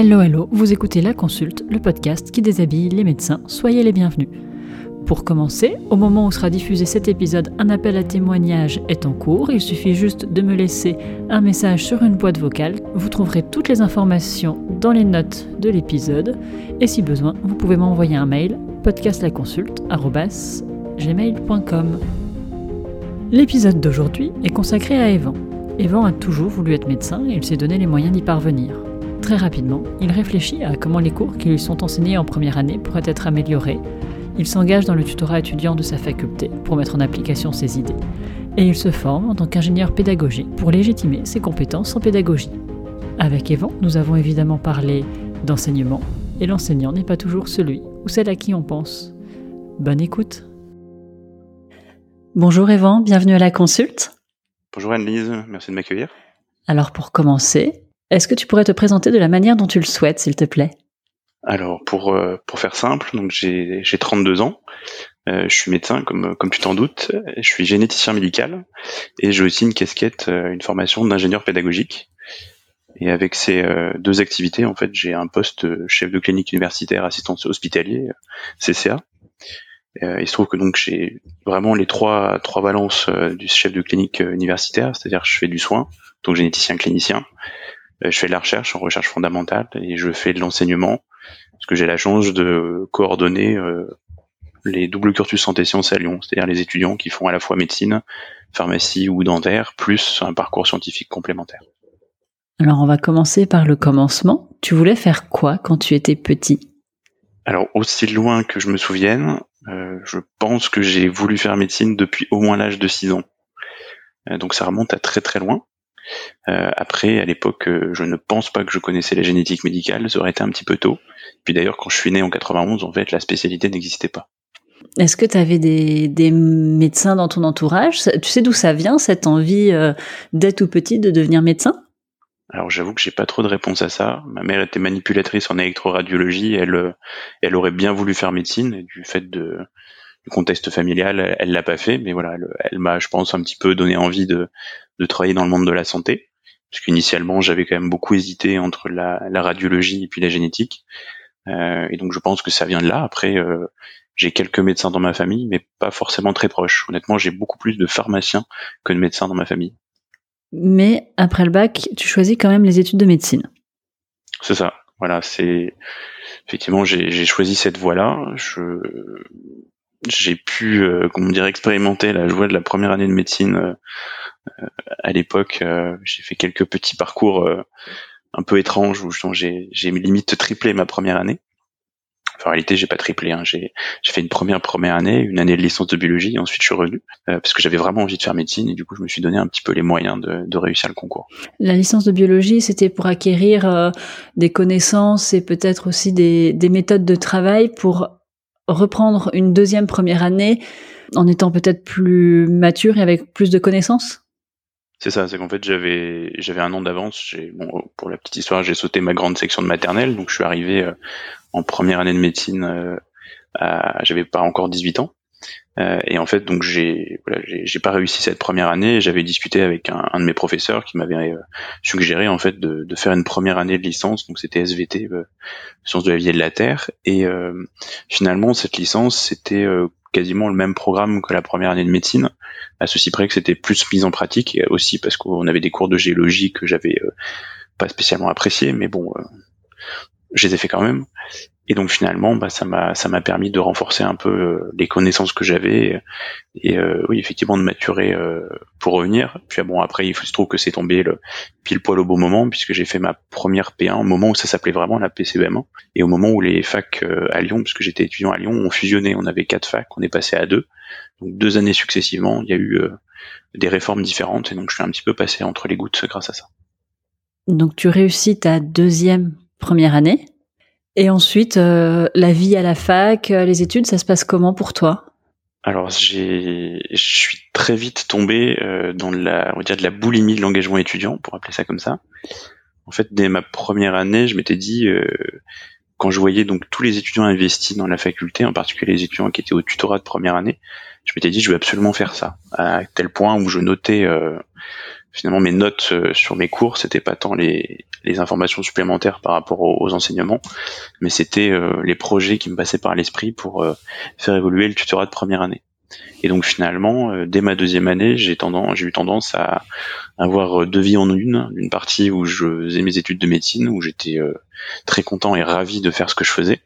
Hello hello, vous écoutez La Consulte, le podcast qui déshabille les médecins. Soyez les bienvenus. Pour commencer, au moment où sera diffusé cet épisode, un appel à témoignage est en cours. Il suffit juste de me laisser un message sur une boîte vocale. Vous trouverez toutes les informations dans les notes de l'épisode. Et si besoin, vous pouvez m'envoyer un mail podcastlaconsulte.gmail.com L'épisode d'aujourd'hui est consacré à Evan. Evan a toujours voulu être médecin et il s'est donné les moyens d'y parvenir. Très rapidement, il réfléchit à comment les cours qui lui sont enseignés en première année pourraient être améliorés. Il s'engage dans le tutorat étudiant de sa faculté pour mettre en application ses idées. Et il se forme en tant qu'ingénieur pédagogique pour légitimer ses compétences en pédagogie. Avec Evan, nous avons évidemment parlé d'enseignement, et l'enseignant n'est pas toujours celui ou celle à qui on pense. Bonne écoute Bonjour Evan, bienvenue à la consulte. Bonjour Anne-Lise, merci de m'accueillir. Alors pour commencer, est-ce que tu pourrais te présenter de la manière dont tu le souhaites, s'il te plaît? Alors, pour, euh, pour faire simple, j'ai 32 ans, euh, je suis médecin, comme, comme tu t'en doutes, je suis généticien médical, et j'ai aussi une casquette, euh, une formation d'ingénieur pédagogique. Et avec ces deux activités, en fait, j'ai un poste chef de clinique universitaire, assistant hospitalier, CCA. il se trouve que donc j'ai vraiment les trois trois valences du chef de clinique universitaire, c'est-à-dire je fais du soin, donc généticien clinicien, je fais de la recherche en recherche fondamentale et je fais de l'enseignement parce que j'ai la chance de coordonner euh, les doubles cursus santé sciences à Lyon, c'est-à-dire les étudiants qui font à la fois médecine, pharmacie ou dentaire, plus un parcours scientifique complémentaire. Alors on va commencer par le commencement. Tu voulais faire quoi quand tu étais petit? Alors aussi loin que je me souvienne, euh, je pense que j'ai voulu faire médecine depuis au moins l'âge de 6 ans. donc ça remonte à très très loin. Euh, après, à l'époque, euh, je ne pense pas que je connaissais la génétique médicale, ça aurait été un petit peu tôt. Puis d'ailleurs, quand je suis né en 91, en fait, la spécialité n'existait pas. Est-ce que tu avais des, des, médecins dans ton entourage? Tu sais d'où ça vient, cette envie euh, dès tout petit de devenir médecin? Alors j'avoue que j'ai pas trop de réponse à ça. Ma mère était manipulatrice en électroradiologie, elle, elle aurait bien voulu faire médecine, et du fait de, du contexte familial, elle l'a pas fait, mais voilà, elle m'a, je pense, un petit peu donné envie de, de travailler dans le monde de la santé, parce qu'initialement j'avais quand même beaucoup hésité entre la, radiologie et puis la génétique, euh, et donc je pense que ça vient de là. Après, euh, j'ai quelques médecins dans ma famille, mais pas forcément très proches. Honnêtement, j'ai beaucoup plus de pharmaciens que de médecins dans ma famille. Mais après le bac, tu choisis quand même les études de médecine. C'est ça. Voilà, c'est effectivement j'ai choisi cette voie-là. Je j'ai pu, euh, comment dire, expérimenter la joie de la première année de médecine euh, euh, à l'époque, euh, j'ai fait quelques petits parcours euh, un peu étranges où j'ai, j'ai limite triplé ma première année. En réalité, j'ai pas triplé. Hein. J'ai, fait une première première année, une année de licence de biologie, et ensuite je suis revenu parce que j'avais vraiment envie de faire médecine et du coup, je me suis donné un petit peu les moyens de, de réussir le concours. La licence de biologie, c'était pour acquérir des connaissances et peut-être aussi des, des méthodes de travail pour reprendre une deuxième première année en étant peut-être plus mature et avec plus de connaissances? C'est ça, c'est qu'en fait j'avais j'avais un an d'avance. Bon, pour la petite histoire, j'ai sauté ma grande section de maternelle, donc je suis arrivé euh, en première année de médecine. Euh, j'avais pas encore 18 ans. Euh, et en fait, donc j'ai voilà, j'ai pas réussi cette première année. J'avais discuté avec un, un, de mes professeurs qui m'avait euh, suggéré en fait de, de, faire une première année de licence. Donc c'était SVT, sciences de la vie et de la terre. Et finalement, cette licence, c'était quasiment le même programme que la première année de médecine, à ceci près que c'était plus mise en pratique, et aussi parce qu'on avait des cours de géologie que j'avais euh, pas spécialement apprécié, mais bon, euh, je les ai fait quand même. Et donc finalement, bah, ça m'a ça m'a permis de renforcer un peu euh, les connaissances que j'avais et, euh, oui effectivement de maturer euh, pour revenir. Puis bon après il se trouve que c'est tombé le pile poil au bon moment puisque j'ai fait ma première P1 au moment où ça s'appelait vraiment la PCBM1 et au moment où les facs à Lyon puisque j'étais étudiant à Lyon ont fusionné. On avait quatre facs, on est passé à deux. Donc deux années successivement, il y a eu des réformes différentes et donc je suis un petit peu passé entre les gouttes grâce à ça. Donc tu réussis ta deuxième première année et ensuite, euh, la vie à la fac, euh, les études, ça se passe comment pour toi? Alors j'ai, je suis très vite tombé euh, dans la, on va dire de la boulimie de l'engagement étudiant, pour appeler ça comme ça. En fait, dès ma première année, je m'étais dit, quand je voyais donc tous les étudiants investis dans la faculté, en particulier les étudiants qui étaient au tutorat de première année, je m'étais dit, je vais absolument faire ça. À tel point où je notais finalement mes notes sur mes cours, c'était pas tant les, les informations supplémentaires par rapport aux, enseignements, mais c'était les projets qui me passaient par l'esprit pour faire évoluer le tutorat de première année. Et donc finalement, euh, dès ma deuxième année, j'ai tendance, j'ai eu tendance à avoir deux vies en une. Une partie où je faisais mes études de médecine, où j'étais euh, très content et ravi de faire ce que je faisais.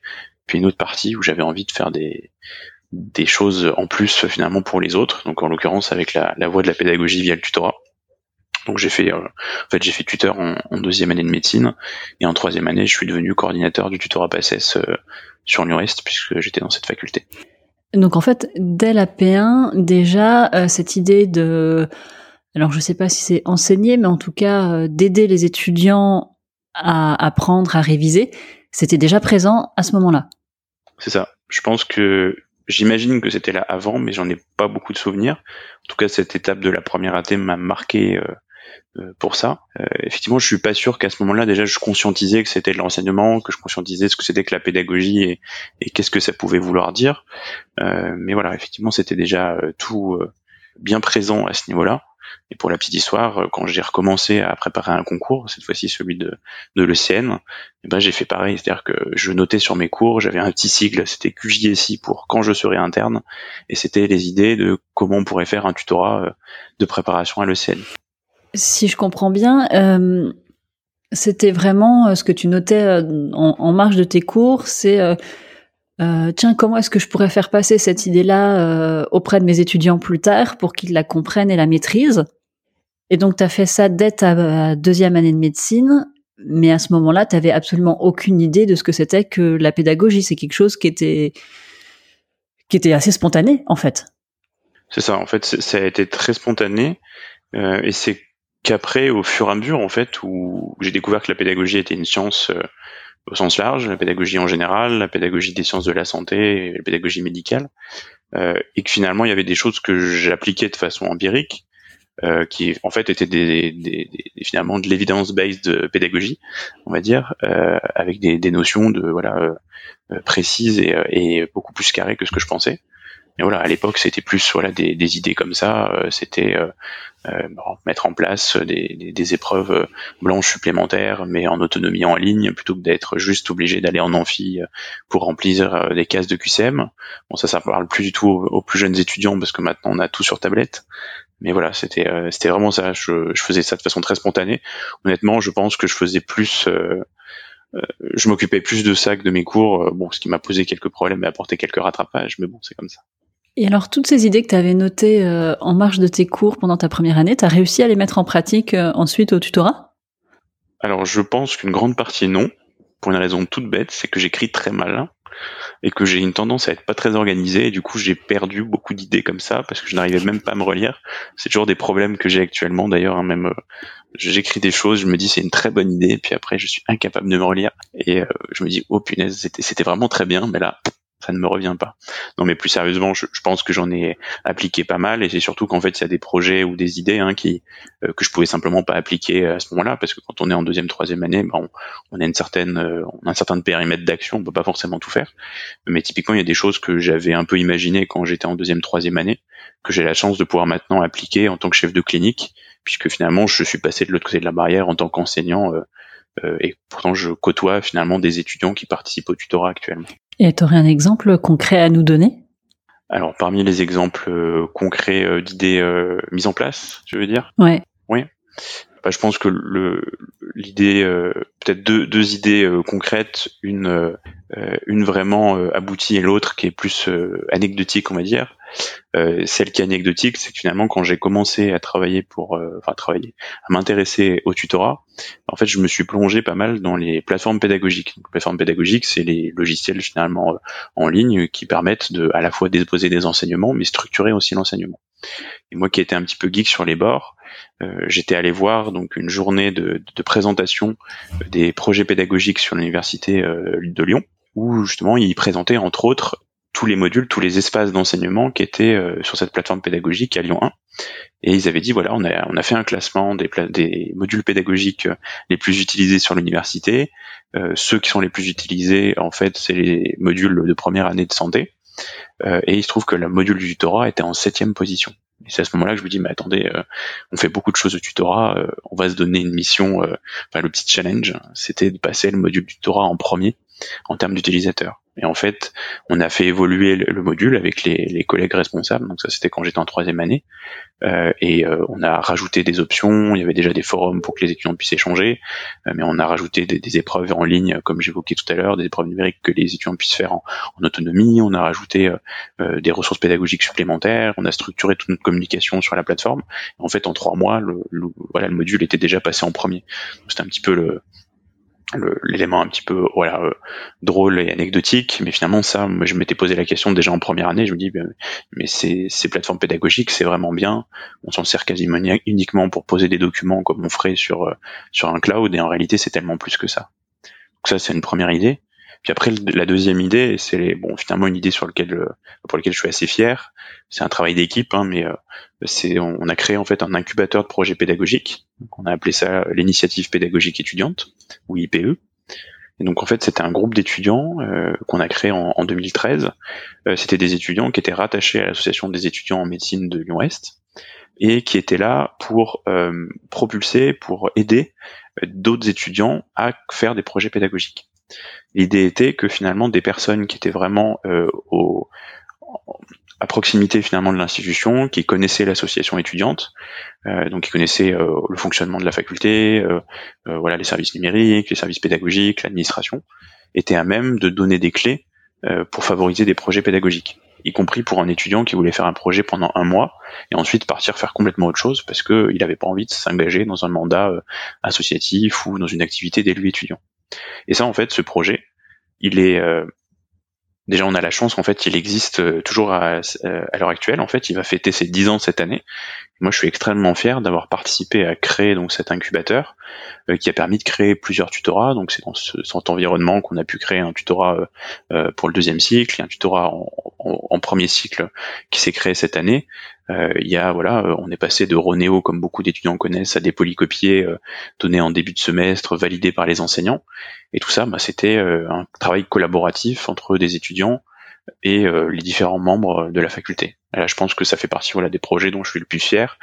Puis une autre partie où j'avais envie de faire des des choses en plus finalement pour les autres. Donc en l'occurrence avec la, la voie de la pédagogie via le tutorat. Donc j'ai fait, euh, en fait j'ai fait tuteur en, deuxième année de médecine et en troisième année je suis devenu coordinateur du tutorat PSS sur l'UREST puisque j'étais dans cette faculté. Donc en fait, dès la P1, déjà, euh, cette idée de... Alors je sais pas si c'est enseigner, mais en tout cas euh, d'aider les étudiants à apprendre, à réviser, c'était déjà présent à ce moment-là. C'est ça. Je pense que j'imagine que c'était là avant, mais j'en ai pas beaucoup de souvenirs. En tout cas, cette étape de la première AT m'a marqué euh, euh, pour ça. Euh, effectivement, je suis pas sûr qu'à ce moment-là, déjà, je conscientisais que c'était de l'enseignement, que je conscientisais ce que c'était que la pédagogie et, et qu'est-ce que ça pouvait vouloir dire. Euh, mais voilà, effectivement, c'était déjà tout bien présent à ce niveau-là. Et pour la petite histoire, quand j'ai recommencé à préparer un concours, cette fois-ci celui de, de l'ECN, eh ben j'ai fait pareil, c'est-à-dire que je notais sur mes cours, j'avais un petit sigle, c'était QJSI pour quand je serai interne, et c'était les idées de comment on pourrait faire un tutorat de préparation à l'ECN. Si je comprends bien, euh, c'était vraiment euh, ce que tu notais euh, en, marge de tes cours, c'est tiens, comment est-ce que je pourrais faire passer cette idée-là auprès de mes étudiants plus tard pour qu'ils la comprennent et la maîtrisent? Et donc, tu as fait ça dès ta deuxième année de médecine, mais à ce moment-là, tu avais absolument aucune idée de ce que c'était que la pédagogie. C'est quelque chose qui était, qui était assez spontané, en fait. C'est ça, en fait, ça a été très spontané. et c'est qu'après, au fur et à mesure, en fait, où j'ai découvert que la pédagogie était une science euh, au sens large, la pédagogie en général, la pédagogie des sciences de la santé, la pédagogie médicale, euh, et que finalement il y avait des choses que j'appliquais de façon empirique, euh, qui en fait étaient des, des, des finalement de l'évidence-based pédagogie, on va dire, euh, avec des, des, notions de voilà euh, précises et, et, beaucoup plus carrées que ce que je pensais. Et voilà, à l'époque, c'était plus voilà des, des, idées comme ça. c'était euh, mettre en place des, des, épreuves blanches supplémentaires, mais en autonomie en ligne, plutôt que d'être juste obligé d'aller en amphi pour remplir euh, des cases de QCM. Bon, ça, ça parle plus du tout aux, plus jeunes étudiants parce que maintenant on a tout sur tablette. Mais voilà, c'était euh, c'était vraiment ça. Je, je, faisais ça de façon très spontanée. Honnêtement, je pense que je faisais plus. je m'occupais plus de ça que de mes cours, bon, ce qui m'a posé quelques problèmes et apporté quelques rattrapages, mais bon, c'est comme ça. Et alors, toutes ces idées que tu avais notées euh, en marge de tes cours pendant ta première année, tu as réussi à les mettre en pratique euh, ensuite au tutorat? Alors, je pense qu'une grande partie non, pour une raison toute bête, c'est que j'écris très mal et que j'ai une tendance à être pas très organisé et du coup j'ai perdu beaucoup d'idées comme ça parce que je n'arrivais même pas à me relire. C'est toujours des problèmes que j'ai actuellement d'ailleurs, hein, même euh, j'écris des choses, je me dis c'est une très bonne idée, puis après je suis incapable de me relire et je me dis oh punaise c'était vraiment très bien, mais là ça ne me revient pas. Non, mais plus sérieusement, je, pense que j'en ai appliqué pas mal, et c'est surtout qu'en fait, il y a des projets ou des idées hein, qui euh, que je pouvais simplement pas appliquer à ce moment-là, parce que quand on est en deuxième, troisième année, ben, on, a une certaine, euh, on a un certain périmètre d'action, on peut pas forcément tout faire. Mais typiquement, il y a des choses que j'avais un peu imaginées quand j'étais en deuxième, troisième année, que j'ai la chance de pouvoir maintenant appliquer en tant que chef de clinique, puisque finalement, je suis passé de l'autre côté de la barrière en tant qu'enseignant. Euh, et pourtant je côtoie finalement des étudiants qui participent au tutorat actuellement. Et tu aurais un exemple concret à nous donner? Alors, parmi les exemples euh, concrets euh, d'idées euh, mises en place, je veux dire? Ouais. Oui. Bah, je pense que l'idée, peut-être deux, deux idées concrètes, une, une vraiment aboutie et l'autre qui est plus anecdotique, on va dire. Euh, celle qui est anecdotique, c'est que finalement, quand j'ai commencé à travailler pour, euh, enfin travailler, à m'intéresser au tutorat, en fait, je me suis plongé pas mal dans les plateformes pédagogiques. les plateformes pédagogiques, c'est les logiciels finalement euh, en ligne qui permettent de, à la fois déposer des enseignements, mais structurer aussi l'enseignement. Et moi, qui étais un petit peu geek sur les bords, j'étais allé voir donc une journée de, de présentation des projets pédagogiques sur l'université de Lyon où justement ils présentaient entre autres tous les modules, tous les espaces d'enseignement qui étaient euh, sur cette plateforme pédagogique à Lyon 1. Et ils avaient dit, voilà, on a, on a fait un classement des, des modules pédagogiques euh, les plus utilisés sur l'université. Euh, ceux qui sont les plus utilisés, en fait, c'est les modules de première année de santé. et il se trouve que le module du tutorat était en septième position. Et c'est à ce moment-là que je me dis, mais attendez, on fait beaucoup de choses au tutorat, on va se donner une mission, enfin le petit challenge, c'était de passer le module tutorat en premier en termes d'utilisateurs. Et en fait, on a fait évoluer le, module avec les, collègues responsables. Donc ça, c'était quand j'étais en troisième année. Euh, et euh, on a rajouté des options. Il y avait déjà des forums pour que les étudiants puissent échanger, euh, mais on a rajouté des, épreuves en ligne, comme j'évoquais tout à l'heure, des épreuves numériques que les étudiants puissent faire en, en autonomie. On a rajouté euh, des ressources pédagogiques supplémentaires. On a structuré toute notre communication sur la plateforme. en fait, en trois mois, le, le, voilà, le module était déjà passé en premier. C'était un petit peu le, l'élément un petit peu voilà euh, drôle et anecdotique mais finalement ça moi je m'étais posé la question déjà en première année je me dis ben, mais ces, ces plateformes pédagogiques c'est vraiment bien. On s'en sert quasiment uniquement pour poser des documents comme on ferait sur euh, sur un cloud et en réalité c'est tellement plus que ça. Donc ça c'est une première idée puis après, la deuxième idée, c'est bon finalement une idée sur euh, pour laquelle je suis assez fier. C'est un travail d'équipe, hein, mais euh, c'est on a créé en fait un incubateur de projets pédagogiques. on a appelé ça l'initiative pédagogique étudiante ou IPE. Et donc en fait, c'était un groupe d'étudiants euh, qu'on a créé en, en 2013. c'était des étudiants qui étaient rattachés à l'association des étudiants en médecine de Lyon-Est et qui étaient là pour propulser, pour aider d'autres étudiants à faire des projets pédagogiques. L'idée était que finalement des personnes qui étaient vraiment euh, à proximité finalement de l'institution, qui connaissaient l'association étudiante, euh, donc qui connaissaient euh, le fonctionnement de la faculté, voilà les services numériques, les services pédagogiques, l'administration, étaient à même de donner des clés pour favoriser des projets pédagogiques, y compris pour un étudiant qui voulait faire un projet pendant un mois et ensuite partir faire complètement autre chose parce qu'il n'avait pas envie de s'engager dans un mandat associatif ou dans une activité d'élu étudiant. Et ça, en fait, ce projet, il est euh, déjà on a la chance qu'en fait il existe euh, toujours à, euh, à l'heure actuelle. En fait, il va fêter ses 10 ans cette année. Moi, je suis extrêmement fier d'avoir participé à créer donc cet incubateur qui a permis de créer plusieurs tutorats. Donc c'est dans ce, cet environnement qu'on a pu créer un tutorat pour le deuxième cycle, et un tutorat en, en premier cycle qui s'est créé cette année. Euh, il y a voilà, euh, on est passé de Ronéo comme beaucoup d'étudiants connaissent à des polycopiés euh, donnés en début de semestre, validés par les enseignants. Et tout ça, bah, c'était un travail collaboratif entre des étudiants et les différents membres de la faculté. là, je pense que ça fait partie voilà des projets dont je suis le plus fier.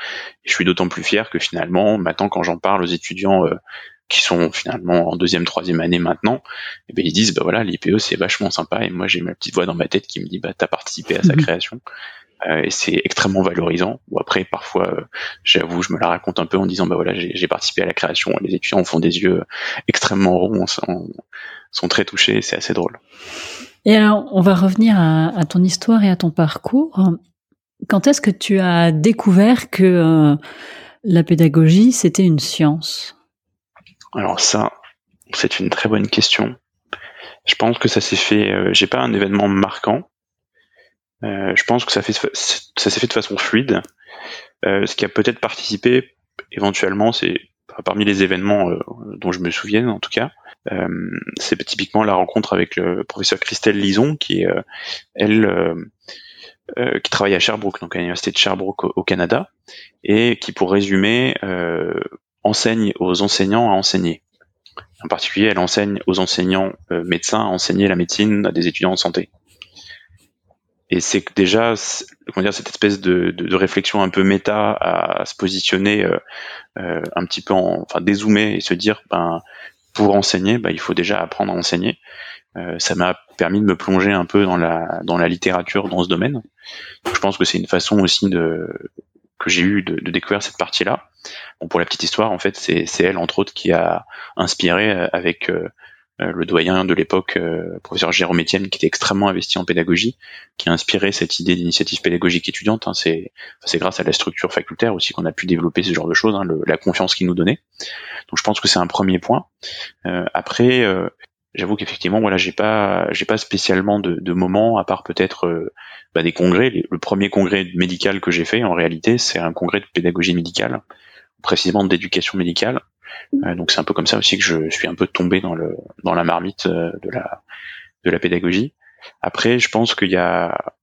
Et je suis d'autant plus fier que finalement, maintenant, quand j'en parle aux étudiants qui sont finalement en deuxième, troisième année maintenant, eh ben ils disent bah voilà l'IPE c'est vachement sympa et moi j'ai ma petite voix dans ma tête qui me dit bah t'as participé à sa création. Euh, et c'est extrêmement valorisant. Ou après, parfois, euh, j'avoue, je me la raconte un peu en disant, bah voilà, j'ai participé à la création. Les étudiants font des yeux extrêmement ronds, sont, sont très touchés, c'est assez drôle. Et alors, on va revenir à, ton histoire et à ton parcours. Quand est-ce que tu as découvert que euh, la pédagogie, c'était une science? Alors ça, c'est une très bonne question. Je pense que ça s'est fait. j'ai pas un événement marquant, euh, je pense que ça, fait, ça s'est fait de façon fluide. Euh, ce qui a peut-être participé éventuellement, c'est parmi les événements euh, dont je me souviens en tout cas, euh, c'est typiquement la rencontre avec le professeur Christelle Lison, qui est elle qui travaille à Sherbrooke, donc à l'université de Sherbrooke au, Canada, et qui, pour résumer, enseigne aux enseignants à enseigner. En particulier, elle enseigne aux enseignants médecins à enseigner la médecine à des étudiants en santé et c'est déjà comment dire cette espèce de, de, de, réflexion un peu méta à, se positionner euh, euh, un petit peu en, enfin dézoomer et se dire ben pour enseigner ben, il faut déjà apprendre à enseigner. Euh, ça m'a permis de me plonger un peu dans la dans la littérature dans ce domaine. Je pense que c'est une façon aussi de que j'ai eu de, de, découvrir cette partie là bon pour la petite histoire en fait c'est elle entre autres qui a inspiré euh, avec euh, le doyen de l'époque, euh, professeur Jérôme Etienne, qui était extrêmement investi en pédagogie, qui a inspiré cette idée d'initiative pédagogique étudiante. Hein, c'est grâce à la structure facultaire aussi qu'on a pu développer ce genre de choses, hein, la confiance qu'il nous donnait. Donc je pense que c'est un premier point. Euh, après, j'avoue qu'effectivement, voilà, j'ai pas, j'ai pas spécialement de, de moments à part peut-être bah, des congrès. Le premier congrès médical que j'ai fait, en réalité, c'est un congrès de pédagogie médicale, précisément d'éducation médicale, euh, donc c'est un peu comme ça aussi que je suis un peu tombé dans le dans la marmite euh, de la de la pédagogie. Après, je pense qu'il y a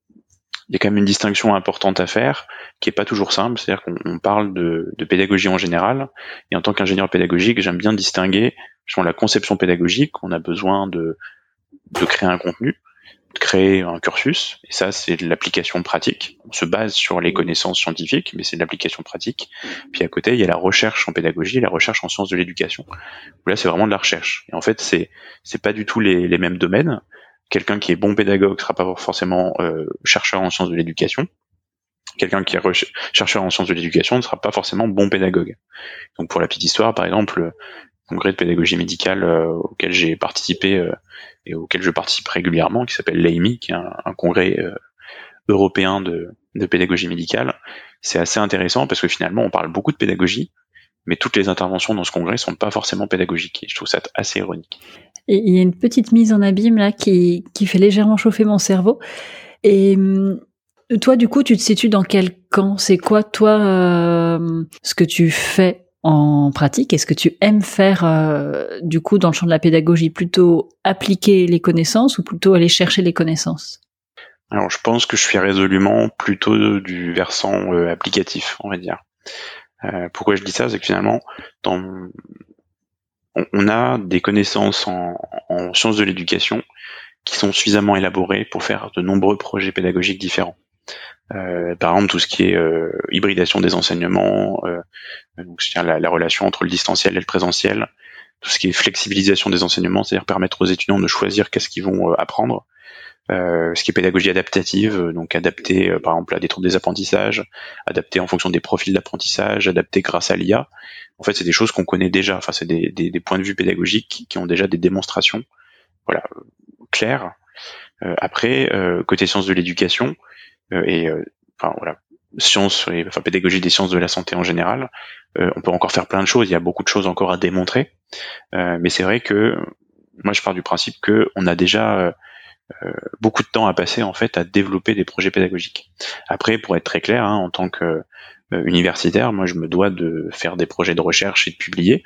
il y a quand même une distinction importante à faire qui est pas toujours simple, c'est-à-dire qu'on parle de, de, pédagogie en général, et en tant qu'ingénieur pédagogique, j'aime bien distinguer sur la conception pédagogique, on a besoin de, de créer un contenu, créer un cursus, et ça c'est de l'application pratique. On se base sur les connaissances scientifiques, mais c'est de l'application pratique. Puis à côté, il y a la recherche en pédagogie, la recherche en sciences de l'éducation. Là, c'est vraiment de la recherche. Et en fait, c'est c'est pas du tout les, les mêmes domaines. Quelqu'un qui est bon pédagogue sera pas forcément euh, chercheur en sciences de l'éducation. Quelqu'un qui est chercheur en sciences de l'éducation ne sera pas forcément bon pédagogue. Donc pour la petite histoire, par exemple, le congrès de pédagogie médicale euh, auquel j'ai participé euh, et auquel je participe régulièrement, qui s'appelle l'AIMI, qui est un, congrès euh, européen de, pédagogie médicale, c'est assez intéressant parce que finalement on parle beaucoup de pédagogie, mais toutes les interventions dans ce congrès sont pas forcément pédagogiques. Et je trouve ça assez ironique. Il y a une petite mise en abîme là qui, qui fait légèrement chauffer mon cerveau. Et hum, toi, du coup, tu te situes dans quel camp? C'est quoi, toi, euh, ce que tu fais? En pratique Est-ce que tu aimes faire, euh, du coup, dans le champ de la pédagogie, plutôt appliquer les connaissances ou plutôt aller chercher les connaissances? Alors, je pense que je suis résolument plutôt du versant euh, applicatif, on va dire. pourquoi je dis ça? C'est que finalement, on, a des connaissances en sciences de l'éducation qui sont suffisamment élaborées pour faire de nombreux projets pédagogiques différents. Euh, par exemple, tout ce qui est euh, hybridation des enseignements, euh, donc la, la, relation entre le distanciel et le présentiel, tout ce qui est flexibilisation des enseignements, c'est-à-dire permettre aux étudiants de choisir qu'est-ce qu'ils vont apprendre, ce qui est pédagogie adaptative, donc adapter par exemple à des troubles des apprentissages, adapter en fonction des profils d'apprentissage, adapter grâce à l'IA. En fait, c'est des choses qu'on connaît déjà. Enfin, c'est des, points de vue pédagogiques qui ont déjà des démonstrations, voilà, claires. après, côté sciences de l'éducation, et euh, enfin voilà sciences enfin pédagogie des sciences de la santé en général, euh, on peut encore faire plein de choses. Il y a beaucoup de choses encore à démontrer, mais c'est vrai que moi je pars du principe que on a déjà beaucoup de temps à passer en fait à développer des projets pédagogiques. Après, pour être très clair, hein, en tant que universitaire, moi je me dois de faire des projets de recherche et de publier.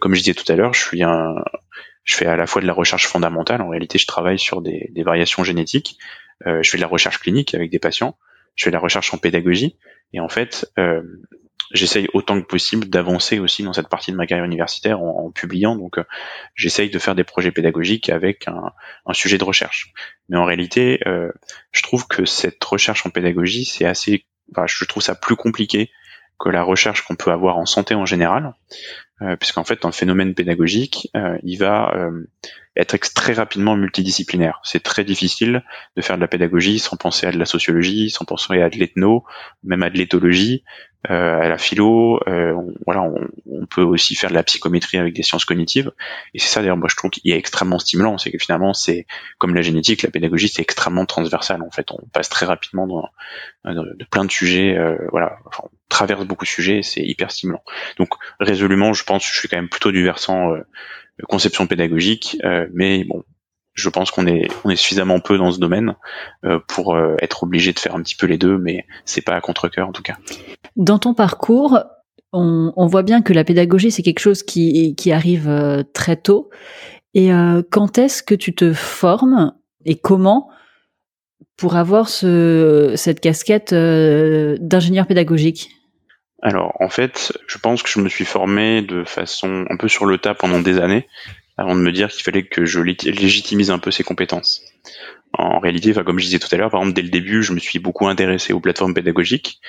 comme je disais tout à l'heure, je suis un, je fais à la fois de la recherche fondamentale. En réalité, je travaille sur des, des variations génétiques, euh, je fais de la recherche clinique avec des patients, je fais de la recherche en pédagogie, et en fait, euh, j'essaye autant que possible d'avancer aussi dans cette partie de ma carrière universitaire en, publiant. Donc, euh, j'essaye de faire des projets pédagogiques avec un, sujet de recherche. Mais en réalité, euh, je trouve que cette recherche en pédagogie, c'est assez, je trouve ça plus compliqué que la recherche qu'on peut avoir en santé en général, euh, puisqu'en fait, dans le phénomène pédagogique, euh, il va euh, être très rapidement multidisciplinaire. C'est très difficile de faire de la pédagogie sans penser à de la sociologie, sans penser à de l'ethno, même à de l'éthologie, euh, à la philo. Euh, on, voilà, on, on, peut aussi faire de la psychométrie avec des sciences cognitives. Et c'est ça d'ailleurs, moi je trouve qu'il est extrêmement stimulant, c'est que finalement c'est comme la génétique, la pédagogie c'est extrêmement transversal. En fait, on passe très rapidement dans, de plein de sujets. Euh, voilà, enfin, on traverse beaucoup de sujets, c'est hyper stimulant. Donc résolument, je pense je suis quand même plutôt du versant euh, conception pédagogique, euh, mais bon, je pense qu'on est suffisamment peu dans ce domaine euh, pour euh, être obligé de faire un petit peu les deux, mais c'est pas à contre cœur en tout cas. Dans ton parcours, on, voit bien que la pédagogie c'est quelque chose qui arrive très tôt. Et quand est-ce que tu te formes et comment pour avoir ce, cette casquette d'ingénieur pédagogique? Alors en fait, je pense que je me suis formé de façon un peu sur le tas pendant des années avant de me dire qu'il fallait que je légitimise un peu ses compétences. En réalité, comme je disais tout à l'heure, par exemple, dès le début, je me suis beaucoup intéressé aux plateformes pédagogiques.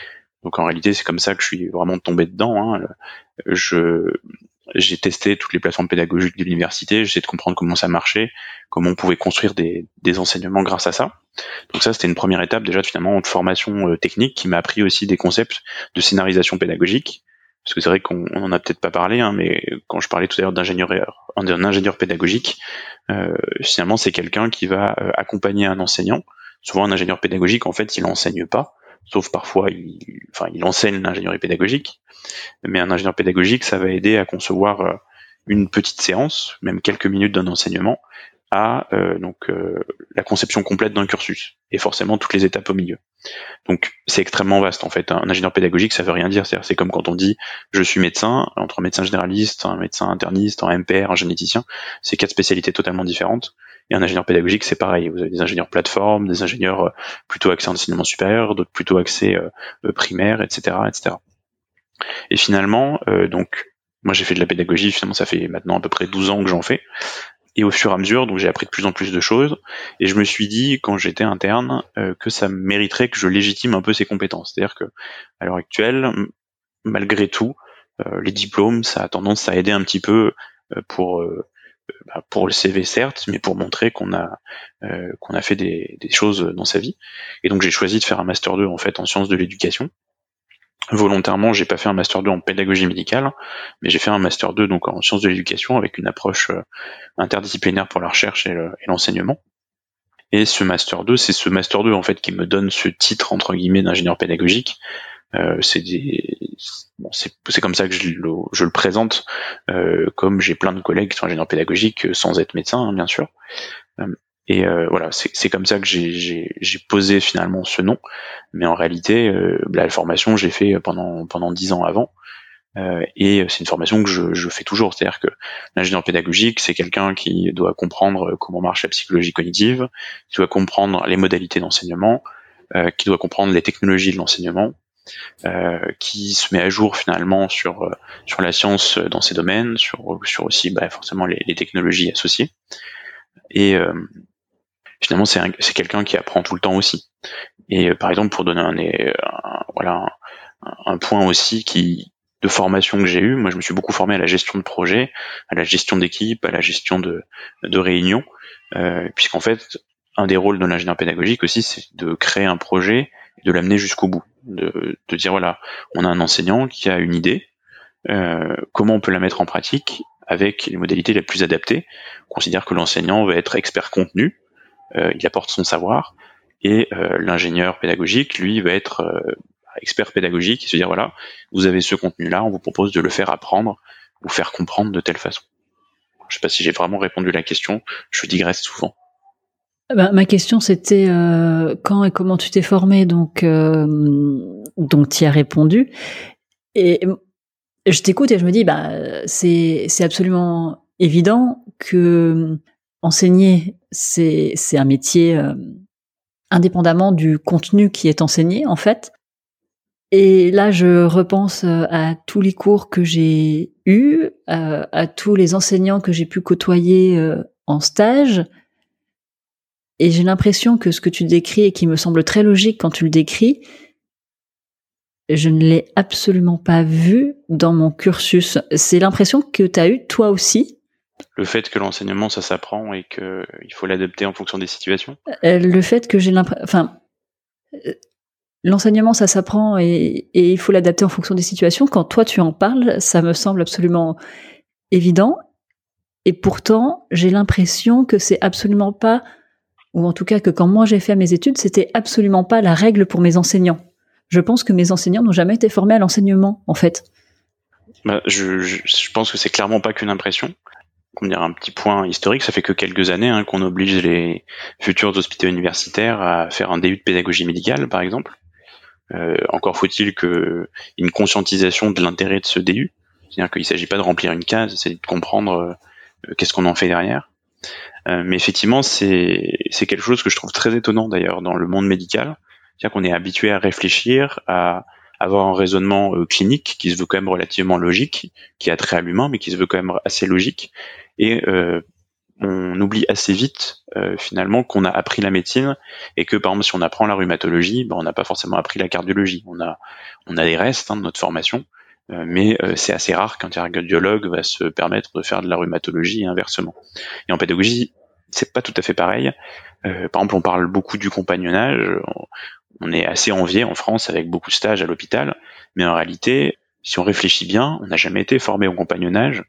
Donc en réalité, c'est comme ça que je suis vraiment tombé dedans. Hein. Je j'ai testé toutes les plateformes pédagogiques de l'université, j'essayais de comprendre comment ça marchait, comment on pouvait construire des, des enseignements grâce à ça. Donc ça, c'était une première étape déjà finalement de formation euh, technique qui m'a appris aussi des concepts de scénarisation pédagogique parce que c'est vrai qu'on en a peut-être pas parlé, hein, mais quand je parlais tout à l'heure d'ingénieur, d'un ingénieur pédagogique, euh, finalement c'est quelqu'un qui va euh, accompagner un enseignant. Souvent un ingénieur pédagogique, en fait, il enseigne pas, sauf parfois, il, enfin, il enseigne l'ingénierie pédagogique. Mais un ingénieur pédagogique, ça va aider à concevoir euh, une petite séance, même quelques minutes d'un enseignement, à euh, donc euh, la conception complète d'un cursus et forcément toutes les étapes au milieu. Donc c'est extrêmement vaste en fait. Un ingénieur pédagogique, ça veut rien dire. C'est comme quand on dit je suis médecin, entre médecin généraliste, un médecin interniste, un MPR, un généticien, c'est quatre spécialités totalement différentes. Et un ingénieur pédagogique, c'est pareil. Vous avez des ingénieurs plateforme, des ingénieurs euh, plutôt axés en enseignement supérieur, d'autres plutôt axés primaire, etc., etc. Et finalement, donc moi j'ai fait de la pédagogie. Finalement, ça fait maintenant à peu près 12 ans que j'en fais et au fur et à mesure, donc j'ai appris de plus en plus de choses, et je me suis dit quand j'étais interne que ça mériterait que je légitime un peu ces compétences. C'est-à-dire que à l'heure actuelle, malgré tout, les diplômes, ça a tendance à aider un petit peu pour bah, pour le CV certes, mais pour montrer qu'on a euh, qu'on a fait des, choses dans sa vie. Et donc j'ai choisi de faire un master 2 en fait en sciences de l'éducation. Volontairement, j'ai pas fait un master 2 en pédagogie médicale, mais j'ai fait un master 2 donc en sciences de l'éducation avec une approche euh, interdisciplinaire pour la recherche et l'enseignement. Et ce master 2, c'est ce master 2 en fait qui me donne ce titre entre guillemets d'ingénieur pédagogique. Euh, c'est comme ça que je le, présente, euh, comme j'ai plein de collègues qui sont ingénieurs pédagogiques euh, sans être médecin, hein, bien sûr. Et voilà, c'est comme ça que j'ai posé finalement ce nom. Mais en réalité, la formation, je l'ai fait pendant pendant dix ans avant. Et c'est une formation que je, je fais toujours, c'est-à-dire que l'ingénieur pédagogique, c'est quelqu'un qui doit comprendre comment marche la psychologie cognitive, qui doit comprendre les modalités d'enseignement, qui doit comprendre les technologies de l'enseignement, qui se met à jour finalement sur euh, sur la science dans ces domaines, sur sur aussi bah, forcément les, les, technologies associées. Et euh, finalement, c'est c'est quelqu'un qui apprend tout le temps aussi. Et par exemple, pour donner un, un voilà un, un, point aussi qui de formation que j'ai eu, moi je me suis beaucoup formé à la gestion de projet, à la gestion d'équipe, à la gestion de de réunions, euh, puisqu'en fait un des rôles de l'ingénieur pédagogique aussi, c'est de créer un projet de l'amener jusqu'au bout de, de, dire voilà, on a un enseignant qui a une idée, euh, comment on peut la mettre en pratique avec les modalités les plus adaptées. On considère que l'enseignant va être expert contenu, euh, il apporte son savoir, et euh, l'ingénieur pédagogique, lui, va être expert pédagogique, et se dire voilà, vous avez ce contenu-là, on vous propose de le faire apprendre, vous faire comprendre de telle façon. Je sais pas si j'ai vraiment répondu à la question, je digresse souvent. Bah, ma question c'était euh, quand et comment tu t'es formé donc euh, donc tu as répondu. Et je t'écoute et je me dis bah c'est c'est absolument évident que enseigner c'est c'est un métier euh, indépendamment du contenu qui est enseigné en fait. Et là je repense à tous les cours que j'ai eus à, à tous les enseignants que j'ai pu côtoyer en stage et j'ai l'impression que ce que tu décris et qui me semble très logique quand tu le décris, je ne l'ai absolument pas vu dans mon cursus. C'est l'impression que tu as eu toi aussi. Le fait que l'enseignement, ça s'apprend et qu'il faut l'adapter en fonction des situations euh, Le fait que j'ai l'impression... Enfin, euh, l'enseignement, ça s'apprend et, et il faut l'adapter en fonction des situations. Quand toi, tu en parles, ça me semble absolument évident. Et pourtant, j'ai l'impression que c'est absolument pas ou en tout cas que quand moi j'ai fait mes études, c'était absolument pas la règle pour mes enseignants. Je pense que mes enseignants n'ont jamais été formés à l'enseignement, en fait. Bah, je, pense que c'est clairement pas qu'une impression. Comme dire un petit point historique, ça fait que quelques années hein, qu'on oblige les futurs hospitaux universitaires à faire un DU de pédagogie médicale, par exemple. Euh, encore faut-il que une conscientisation de l'intérêt de ce DU, c'est-à-dire qu'il ne s'agit pas de remplir une case, c'est de comprendre euh, qu'est-ce qu'on en fait derrière. Euh, mais effectivement, c'est quelque chose que je trouve très étonnant d'ailleurs dans le monde médical, c'est-à-dire qu'on est habitué à réfléchir, à avoir un raisonnement euh, clinique qui se veut quand même relativement logique, qui a trait à l'humain, mais qui se veut quand même assez logique, et euh, on oublie assez vite euh, finalement qu'on a appris la médecine et que par exemple si on apprend la rhumatologie, ben, on n'a pas forcément appris la cardiologie. On a on a des restes hein, de notre formation, mais euh, c'est assez rare qu'un cardiologue va se permettre de faire de la rhumatologie et inversement. Et en pédagogie, c'est pas tout à fait pareil. Euh, par exemple, on parle beaucoup du compagnonnage. On est assez envié en France avec beaucoup de stages à l'hôpital, mais en réalité, si on réfléchit bien, on n'a jamais été formé au compagnonnage.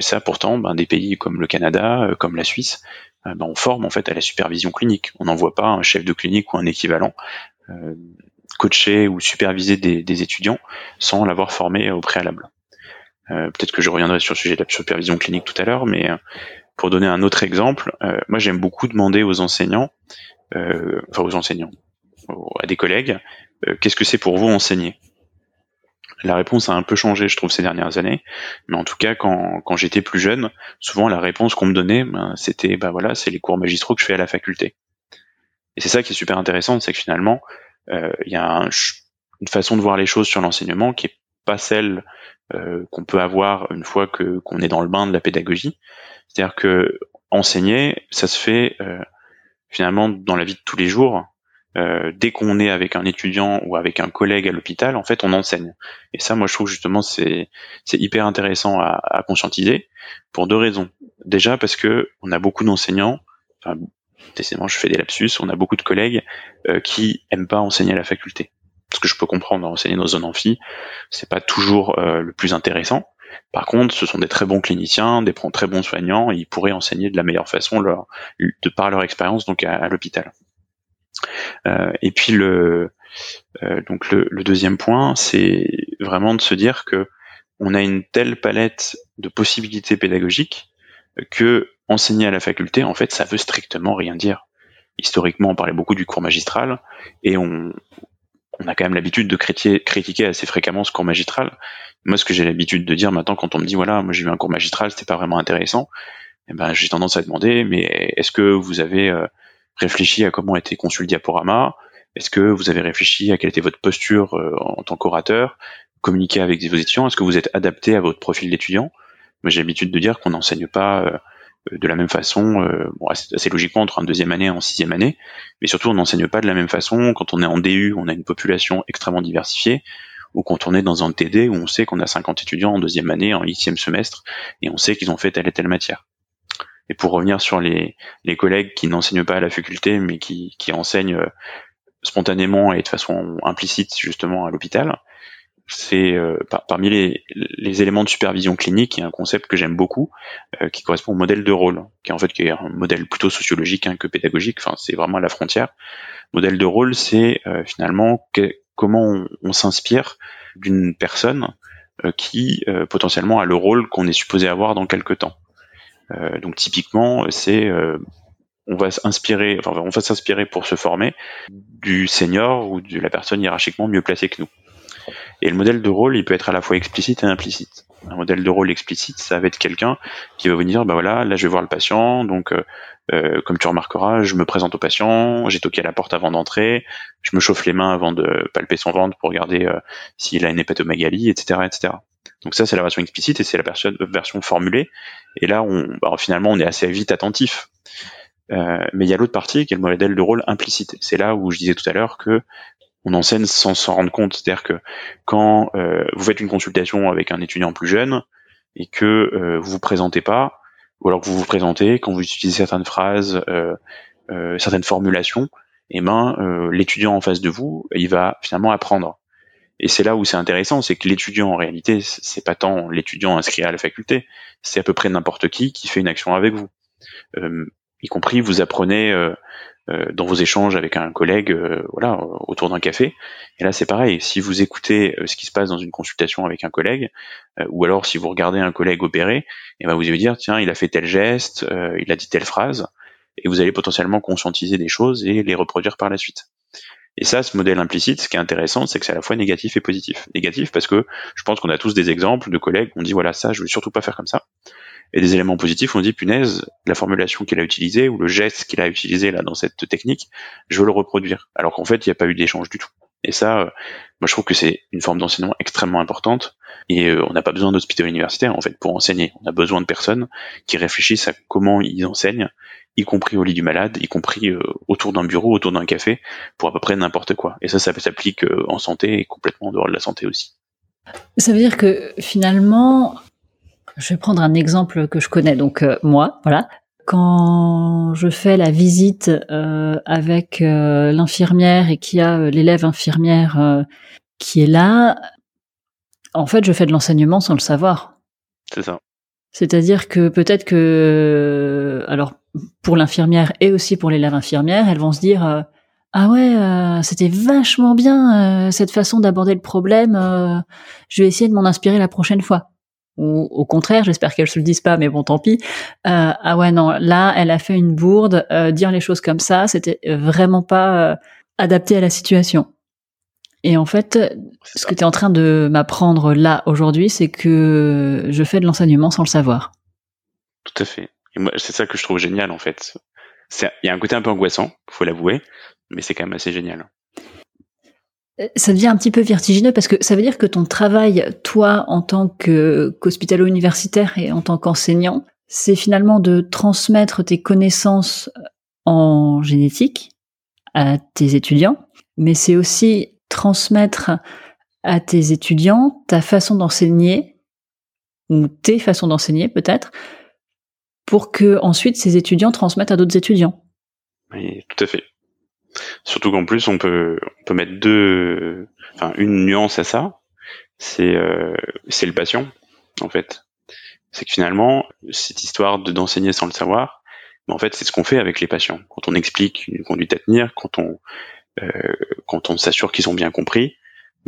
ça, pourtant, ben, des pays comme le Canada, comme la Suisse, ben, on forme en fait à la supervision clinique. On n'envoie pas un chef de clinique ou un équivalent coacher ou superviser des, étudiants sans l'avoir formé au préalable. Euh, peut-être que je reviendrai sur le sujet de la supervision clinique tout à l'heure, mais euh, pour donner un autre exemple, euh, moi j'aime beaucoup demander aux enseignants, enfin aux enseignants, à des collègues, qu'est-ce que c'est pour vous enseigner? La réponse a un peu changé, je trouve, ces dernières années. Mais en tout cas, quand, quand j'étais plus jeune, souvent la réponse qu'on me donnait, ben, c'était, bah voilà, c'est les cours magistraux que je fais à la faculté. Et c'est ça qui est super intéressant, c'est que finalement, euh, il y a une façon de voir les choses sur l'enseignement qui est pas celle euh, qu'on peut avoir une fois que qu'on est dans le bain de la pédagogie. C'est-à-dire que enseigner, ça se fait finalement dans la vie de tous les jours. dès qu'on est avec un étudiant ou avec un collègue à l'hôpital, en fait, on enseigne. Et ça, moi, je trouve justement c'est c'est hyper intéressant à, à, conscientiser pour deux raisons. Déjà parce que on a beaucoup d'enseignants, enfin, décidément, je fais des lapsus. On a beaucoup de collègues euh, qui aiment pas enseigner à la faculté. Ce que je peux comprendre, enseigner dans une amphi, c'est pas toujours euh, le plus intéressant. Par contre, ce sont des très bons cliniciens, des très bons soignants, et ils pourraient enseigner de la meilleure façon leur, de par leur expérience donc à, l'hôpital. Euh, et puis le euh, donc le, le, deuxième point, c'est vraiment de se dire que on a une telle palette de possibilités pédagogiques que enseigner à la faculté, en fait, ça veut strictement rien dire. Historiquement, on parlait beaucoup du cours magistral, et on, on a quand même l'habitude de critiquer, critiquer assez fréquemment ce cours magistral. Moi, ce que j'ai l'habitude de dire maintenant, quand on me dit voilà, moi j'ai eu un cours magistral, c'était pas vraiment intéressant, eh ben j'ai tendance à demander, mais est-ce que vous avez euh, réfléchi à comment était conçu le diaporama? Est-ce que vous avez réfléchi à quelle était votre posture euh, en tant qu'orateur? Communiquer avec vos étudiants? Est-ce que vous êtes adapté à votre profil d'étudiant? Moi, j'ai l'habitude de dire qu'on n'enseigne pas euh, de la même façon, euh, assez, logiquement entre un deuxième année et en sixième année, mais surtout on n'enseigne pas de la même façon. Quand on est en DU, on a une population extrêmement diversifiée, ou quand on est dans un TD où on sait qu'on a 50 étudiants en deuxième année, en huitième semestre, et on sait qu'ils ont fait telle et telle matière. Et pour revenir sur les, les collègues qui n'enseignent pas à la faculté, mais qui, qui enseignent euh, spontanément et de façon implicite justement à l'hôpital, c'est euh, parmi les, éléments de supervision clinique, il y a un concept que j'aime beaucoup, euh, qui correspond au modèle de rôle, qui est en fait qui est un modèle plutôt sociologique hein, que pédagogique. Enfin, c'est vraiment à la frontière. Modèle de rôle, c'est euh, finalement comment on, on s'inspire d'une personne qui potentiellement a le rôle qu'on est supposé avoir dans quelques temps. donc typiquement, c'est on va s'inspirer, enfin, on va s'inspirer pour se former du senior ou de la personne hiérarchiquement mieux placée que nous. Et le modèle de rôle, il peut être à la fois explicite et implicite. Un modèle de rôle explicite, ça va être quelqu'un qui va vous dire, bah voilà, là je vais voir le patient, donc euh, euh, comme tu remarqueras, je me présente au patient, j'ai toqué à la porte avant d'entrer, je me chauffe les mains avant de palper son ventre pour regarder euh, s'il a une hépatomégalie, etc., etc. Donc ça, c'est la version explicite et c'est la version formulée. Et là, on, bah, finalement, on est assez vite attentif. mais il y a l'autre partie qui est le modèle de rôle implicite. C'est là où je disais tout à l'heure que on enseigne sans s'en rendre compte. C'est-à-dire que quand euh, vous faites une consultation avec un étudiant plus jeune et que euh, vous vous présentez pas, ou alors que vous vous présentez, quand vous utilisez certaines phrases, euh, certaines formulations, et eh ben l'étudiant en face de vous, il va finalement apprendre. Et c'est là où c'est intéressant, c'est que l'étudiant en réalité, c'est pas tant l'étudiant inscrit à la faculté, c'est à peu près n'importe qui qui fait une action avec vous. y compris vous apprenez euh, dans vos échanges avec un collègue, euh, voilà, autour d'un café. Et là, c'est pareil. Si vous écoutez euh, ce qui se passe dans une consultation avec un collègue, ou alors si vous regardez un collègue opérer, et eh ben vous allez dire tiens, il a fait tel geste, il a dit telle phrase, et vous allez potentiellement conscientiser des choses et les reproduire par la suite. Et ça, ce modèle implicite, ce qui est intéressant, c'est que c'est à la fois négatif et positif. Négatif parce que je pense qu'on a tous des exemples de collègues qui ont dit voilà ça, je veux surtout pas faire comme ça et des éléments positifs, on dit punaise, la formulation qu'il a utilisée ou le geste qu'il a utilisé là dans cette technique, je veux le reproduire. Alors qu'en fait, il n'y a pas eu d'échange du tout. Et ça, euh, moi je trouve que c'est une forme d'enseignement extrêmement importante et euh, on n'a pas besoin d'hôpitaux universitaires en fait pour enseigner. On a besoin de personnes qui réfléchissent à comment ils enseignent, y compris au lit du malade, y compris euh, autour d'un bureau, autour d'un café, pour à peu près n'importe quoi. Et ça, ça s'applique en santé et complètement en dehors de la santé aussi. Ça veut dire que finalement, je vais prendre un exemple que je connais. Donc euh, moi, voilà, quand je fais la visite euh, avec euh, l'infirmière et qu'il y a l'élève infirmière qui est là, en fait, je fais de l'enseignement sans le savoir. C'est ça. C'est-à-dire que peut-être que, alors, pour l'infirmière et aussi pour l'élève infirmière, elles vont se dire ah ouais, c'était vachement bien cette façon d'aborder le problème. je vais essayer de m'en inspirer la prochaine fois ou au contraire, j'espère qu'elle se le dise pas, mais bon, tant pis. Euh, ah ouais, non, là, elle a fait une bourde. Euh, dire les choses comme ça, c'était vraiment pas euh, adapté à la situation. Et en fait, ce que tu es en train de m'apprendre là aujourd'hui, c'est que je fais de l'enseignement sans le savoir. Tout à fait. Et moi, c'est ça que je trouve génial en fait. Il y a un côté un peu angoissant, faut l'avouer, mais c'est quand même assez génial ça devient un petit peu vertigineux parce que ça veut dire que ton travail, toi, en tant qu'hospitalo-universitaire et en tant qu'enseignant, c'est finalement de transmettre tes connaissances en génétique à tes étudiants, mais c'est aussi transmettre à tes étudiants ta façon d'enseigner ou tes façons d'enseigner peut-être pour que ensuite ces étudiants transmettent à d'autres étudiants. Oui, tout à fait. Surtout qu'en plus on peut on peut mettre deux enfin une nuance à ça, c'est euh, c'est le patient en fait. C'est que finalement cette histoire de d'enseigner sans le savoir, mais en fait c'est ce qu'on fait avec les patients quand on explique une conduite à tenir, quand on euh, quand on s'assure qu'ils ont bien compris,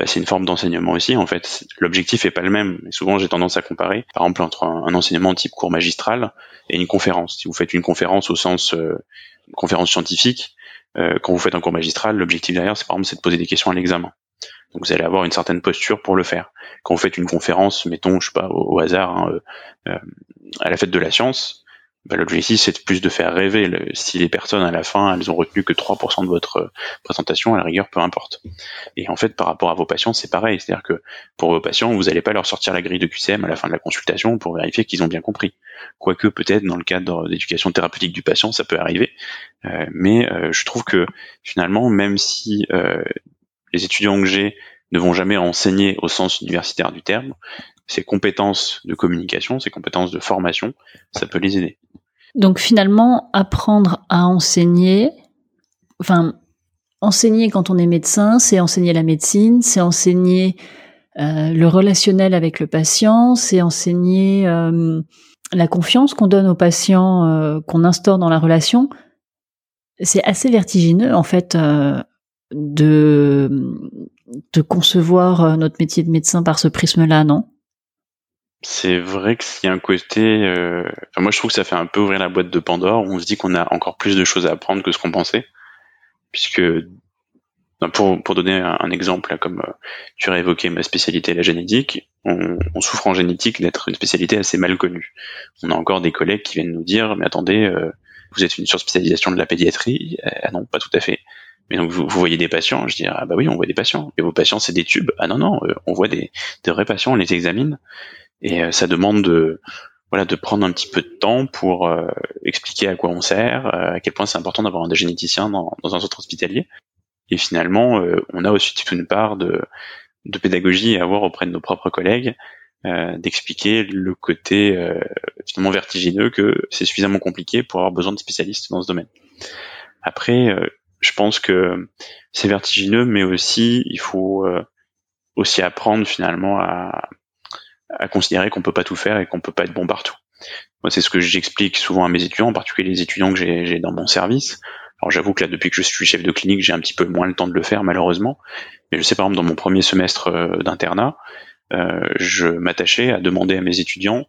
bah, c'est une forme d'enseignement aussi. En fait, l'objectif est pas le même. Souvent, j'ai tendance à comparer, par exemple, entre un, enseignement type cours magistral et une conférence. Si vous faites une conférence au sens euh, conférence scientifique, quand vous faites un cours magistral, l'objectif derrière, c'est par exemple, c'est de poser des questions à l'examen. Donc, vous allez avoir une certaine posture pour le faire. Quand vous faites une conférence, mettons, je sais pas, au, hasard, hein, euh, à la fête de la science, bah, l'objectif c'est plus de faire rêver. si les personnes à la fin elles ont retenu que 3% de votre euh, présentation, à la rigueur, peu importe. Et en fait, par rapport à vos patients, c'est pareil. C'est-à-dire que pour vos patients, vous n'allez pas leur sortir la grille de QCM à la fin de la consultation pour vérifier qu'ils ont bien compris. Quoique peut-être dans le cadre d'éducation thérapeutique du patient, ça peut arriver. Euh, mais euh, je trouve que finalement, même si les étudiants que j'ai ne vont jamais enseigner au sens universitaire du terme, ces compétences de communication, ces compétences de formation, ça peut les aider. Donc finalement, apprendre à enseigner, enfin, enseigner quand on est médecin, c'est enseigner la médecine, c'est enseigner euh, le relationnel avec le patient, c'est enseigner euh, la confiance qu'on donne au patient, euh, qu'on instaure dans la relation. C'est assez vertigineux en fait de concevoir notre métier de médecin par ce prisme-là, non? C'est vrai que s'il y a un côté, euh... enfin, moi je trouve que ça fait un peu ouvrir la boîte de Pandore. On se dit qu'on a encore plus de choses à apprendre que ce qu'on pensait, puisque pour, pour donner un, exemple, comme euh, tu as évoqué ma spécialité, la génétique, on, on souffre en génétique d'être une spécialité assez mal connue. On a encore des collègues qui viennent nous dire, mais attendez, euh, vous êtes une surspécialisation de la pédiatrie? Ah non, pas tout à fait. Mais donc vous, vous voyez des patients Je dis ah bah oui, on voit des patients. Et vos patients c'est des tubes? Ah non non, euh, on voit des, des vrais patients, on les examine. Et euh, ça demande de voilà de prendre un petit peu de temps pour euh, expliquer à quoi on sert, euh, à quel point c'est important d'avoir un généticien dans, dans, un centre hospitalier. Et finalement, on a aussi toute une part de, de pédagogie à avoir auprès de nos propres collègues, d'expliquer le côté finalement vertigineux que c'est suffisamment compliqué pour avoir besoin de spécialistes dans ce domaine. Après, je pense que c'est vertigineux, mais aussi il faut aussi apprendre finalement à, à considérer qu'on peut pas tout faire et qu'on peut pas être bon partout. Moi, c'est ce que j'explique souvent à mes étudiants, en particulier les étudiants que j'ai dans mon service. Alors j'avoue que là, depuis que je suis chef de clinique, j'ai un petit peu moins le temps de le faire, malheureusement. Mais je sais par exemple dans mon premier semestre euh, d'internat, euh, je m'attachais à demander à mes étudiants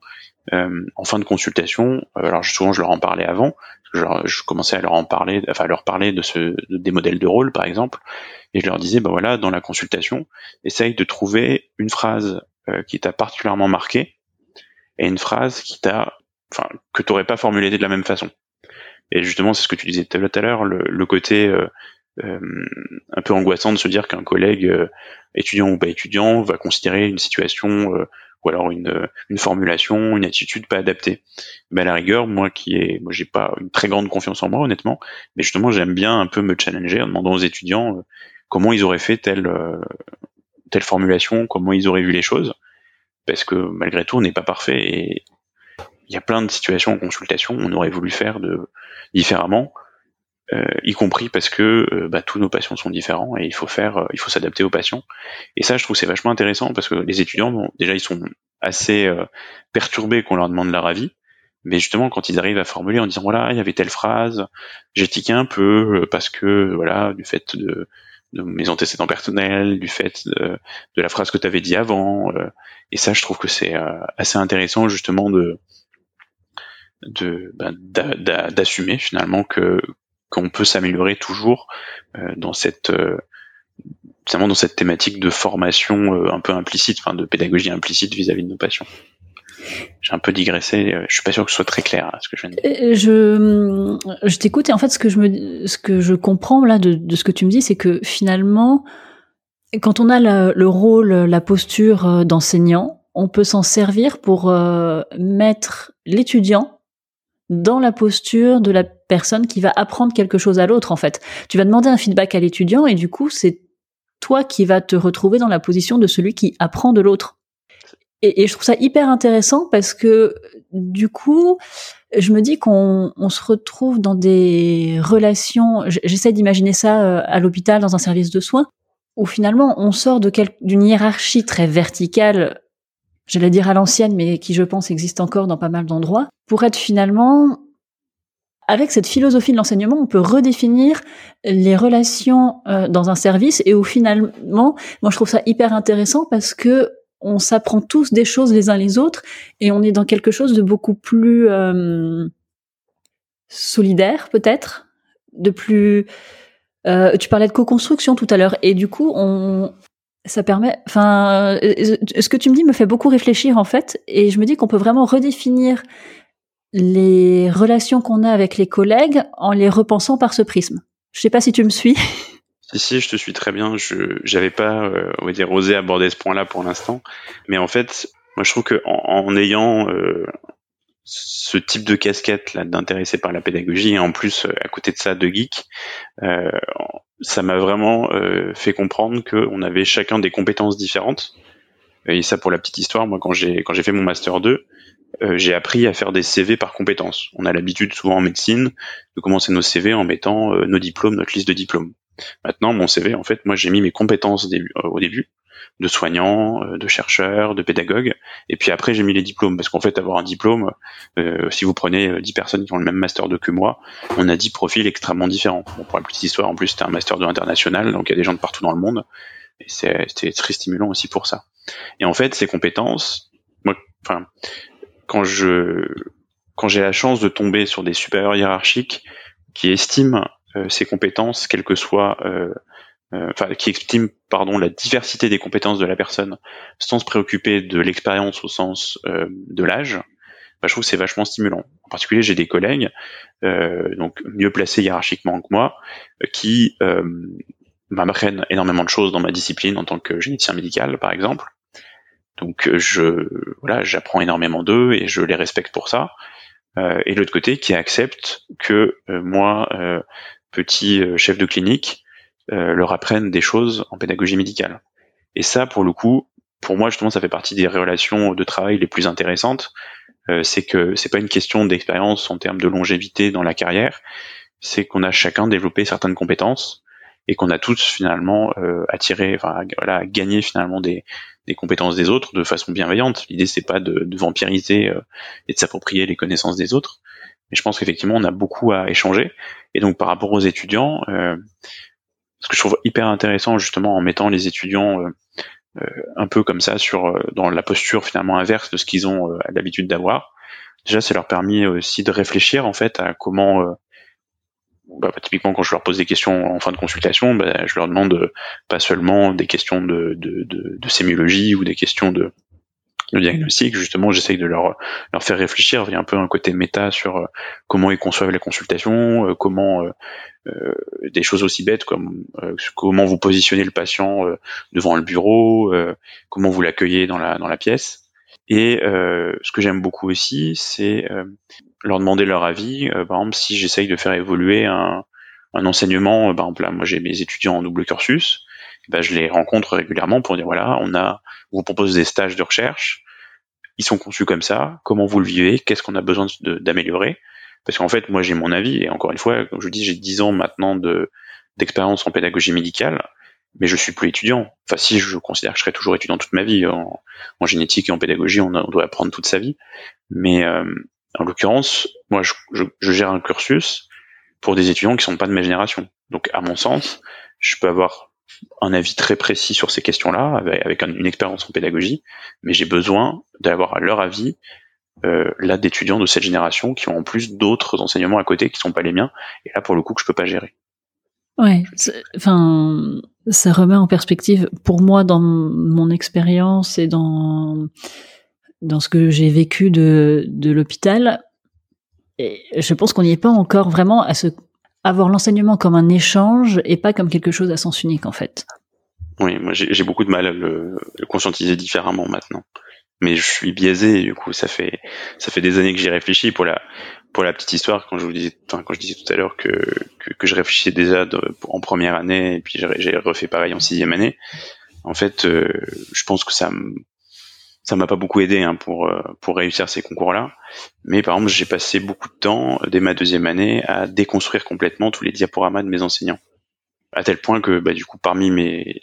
euh, en fin de consultation. Euh, alors souvent, je leur en parlais avant. Je, commençais à leur en parler, enfin à leur parler de des modèles de rôle, par exemple, et je leur disais, bah voilà, dans la consultation, essaye de trouver une phrase euh, qui t'a particulièrement marqué et une phrase qui t'a, enfin, que t'aurais pas formulé de la même façon. Et justement, c'est ce que tu disais tout à l'heure, le, côté euh, euh, un peu angoissant de se dire qu'un collègue, étudiant ou pas étudiant, va considérer une situation ou alors une, une, formulation, une attitude pas adaptée. Mais à la rigueur, moi qui ai, moi j'ai pas une très grande confiance en moi honnêtement, mais justement j'aime bien un peu me challenger en demandant aux étudiants comment ils auraient fait telle telle formulation, comment ils auraient vu les choses, parce que malgré tout, on n'est pas parfait et il y a plein de situations en consultation on aurait voulu faire de différemment, euh, y compris parce que euh, bah, tous nos patients sont différents et il faut faire, euh, il faut s'adapter aux patients. Et ça, je trouve c'est vachement intéressant parce que les étudiants, bon, déjà, ils sont assez perturbés qu'on leur demande leur avis, mais justement quand ils arrivent à formuler en disant voilà, il y avait telle phrase, j'ai tiqué un peu parce que voilà, du fait de de mes antécédents personnels, du fait de, la phrase que tu avais dit avant. Euh, et ça, je trouve que c'est euh, assez intéressant justement de de ben, d'assumer finalement que qu'on peut s'améliorer toujours euh, dans cette dans cette thématique de formation un peu implicite, enfin de pédagogie implicite vis-à-vis -vis de nos patients. J'ai un peu digressé. Euh, je suis pas sûr que ce soit très clair ce que je viens de dire. Euh, je, je t'écoute et en fait ce que je me, ce que je comprends là de, de ce que tu me dis, c'est que finalement, quand on a le rôle, la posture euh, d'enseignant, on peut s'en servir pour mettre l'étudiant dans la posture de la personne qui va apprendre quelque chose à l'autre en fait. Tu vas demander un feedback à l'étudiant et du coup c'est toi qui vas te retrouver dans la position de celui qui apprend de l'autre. Et, je trouve ça hyper intéressant parce que du coup, je me dis qu'on se retrouve dans des relations. J'essaie d'imaginer ça euh, à l'hôpital dans un service de soins où finalement on sort de d'une hiérarchie très verticale, j'allais dire à l'ancienne, mais qui je pense existe encore dans pas mal d'endroits, pour être finalement avec cette philosophie de l'enseignement, on peut redéfinir les relations euh, dans un service et où finalement, moi je trouve ça hyper intéressant parce que on s'apprend tous des choses les uns les autres et on est dans quelque chose de beaucoup plus euh, solidaire peut-être, de plus. Euh, tu parlais de co-construction tout à l'heure et du coup on ça permet. Enfin, ce que tu me dis me fait beaucoup réfléchir en fait et je me dis qu'on peut vraiment redéfinir les relations qu'on a avec les collègues en les repensant par ce prisme. Je sais pas si tu me suis. Si, si, je te suis très bien. Je j'avais pas, euh, on va dire, osé aborder ce point-là pour l'instant. Mais en fait, moi, je trouve que en, ayant euh, ce type de casquette là d'intéressé par la pédagogie et en plus euh, à côté de ça de geek, euh, ça m'a vraiment fait comprendre qu'on avait chacun des compétences différentes. Et ça, pour la petite histoire, moi, quand j'ai quand j'ai fait mon master 2, euh, j'ai appris à faire des CV par compétences. On a l'habitude souvent en médecine de commencer nos CV en mettant euh, nos diplômes, notre liste de diplômes. Maintenant, mon CV, en fait, moi j'ai mis mes compétences euh, au début, de soignant, de chercheur, de pédagogue, et puis après j'ai mis les diplômes, parce qu'en fait avoir un diplôme, si vous prenez 10 personnes qui ont le même master 2 que moi, on a 10 profils extrêmement différents. pour la petite histoire, en plus c'était un master 2 international, donc il y a des gens de partout dans le monde, et c'était très stimulant aussi pour ça. Et en fait, ces compétences, moi, enfin, quand je quand j'ai la chance de tomber sur des supérieurs hiérarchiques qui estiment euh, ses compétences, quelles que soient, euh, euh, enfin, qui estiment pardon la diversité des compétences de la personne, sans se préoccuper de l'expérience au sens de l'âge, bah, je trouve c'est vachement stimulant. En particulier, j'ai des collègues donc mieux placés hiérarchiquement que moi, qui m'apprennent énormément de choses dans ma discipline en tant que généticien médical, par exemple, donc euh, je voilà, j'apprends énormément d'eux et je les respecte pour ça. Euh, et l'autre côté qui accepte que euh, moi, petit chef de clinique, leur apprenne des choses en pédagogie médicale. Et ça, pour le coup, pour moi justement, ça fait partie des relations de travail les plus intéressantes. c'est que c'est pas une question d'expérience en termes de longévité dans la carrière, c'est qu'on a chacun développé certaines compétences et qu'on a tous finalement attiré, enfin voilà, gagné finalement des, des compétences des autres de façon bienveillante. L'idée c'est pas de, de vampiriser euh, et de s'approprier les connaissances des autres, mais je pense qu'effectivement on a beaucoup à échanger. Et donc par rapport aux étudiants, euh, ce que je trouve hyper intéressant justement en mettant les étudiants euh, un peu comme ça sur dans la posture finalement inverse de ce qu'ils ont l'habitude d'avoir. Déjà, ça leur permet aussi de réfléchir en fait à comment bah, typiquement quand je leur pose des questions en fin de consultation, bah, je leur demande euh, pas seulement des questions de, de, de, de sémiologie ou des questions de, de diagnostic, justement, j'essaye de leur, leur faire réfléchir. Il y a un peu un côté méta sur euh, comment ils conçoivent la consultation, euh, comment euh, des choses aussi bêtes comme comment vous positionnez le patient devant le bureau, comment vous l'accueillez dans la, dans la pièce. Et ce que j'aime beaucoup aussi, c'est leur demander leur avis. Euh, par exemple, si j'essaye de faire évoluer un, un enseignement, par exemple là, moi j'ai mes étudiants en double cursus, ben, je les rencontre régulièrement pour dire voilà, on a, on vous propose des stages de recherche, ils sont conçus comme ça, comment vous le vivez, qu'est-ce qu'on a besoin d'améliorer, parce qu'en fait moi j'ai mon avis et encore une fois, comme je vous dis, j'ai 10 ans maintenant de d'expérience en pédagogie médicale, mais je suis plus étudiant. Enfin si, je considère que je serai toujours étudiant toute ma vie. En, génétique et en pédagogie, on, doit apprendre toute sa vie, mais euh, en l'occurrence, moi, je, je, gère un cursus pour des étudiants qui sont pas de ma génération. Donc, à mon sens, je peux avoir un avis très précis sur ces questions-là, avec, une expérience en pédagogie, mais j'ai besoin d'avoir leur avis euh, là d'étudiants de cette génération qui ont en plus d'autres enseignements à côté qui sont pas les miens, et là pour le coup que je peux pas gérer. Ouais, enfin, ça remet en perspective pour moi dans mon expérience et dans dans ce que j'ai vécu de, de l'hôpital, je pense qu'on n'y est pas encore vraiment à se avoir l'enseignement comme un échange et pas comme quelque chose à sens unique en fait. Oui, moi j'ai beaucoup de mal à le, conscientiser différemment maintenant. mais je suis biaisé. Du coup, ça fait ça fait des années que j'y réfléchis. Pour la pour la petite histoire, quand je vous disais, quand je disais tout à l'heure que, que, je réfléchissais déjà en première année et puis j'ai refait pareil en sixième année. En fait, euh, je pense que ça ça m'a pas beaucoup aidé hein, pour euh, pour réussir ces concours-là. Mais par exemple, j'ai passé beaucoup de temps dès ma deuxième année à déconstruire complètement tous les diaporamas de mes enseignants, à tel point que bah, du coup, parmi mes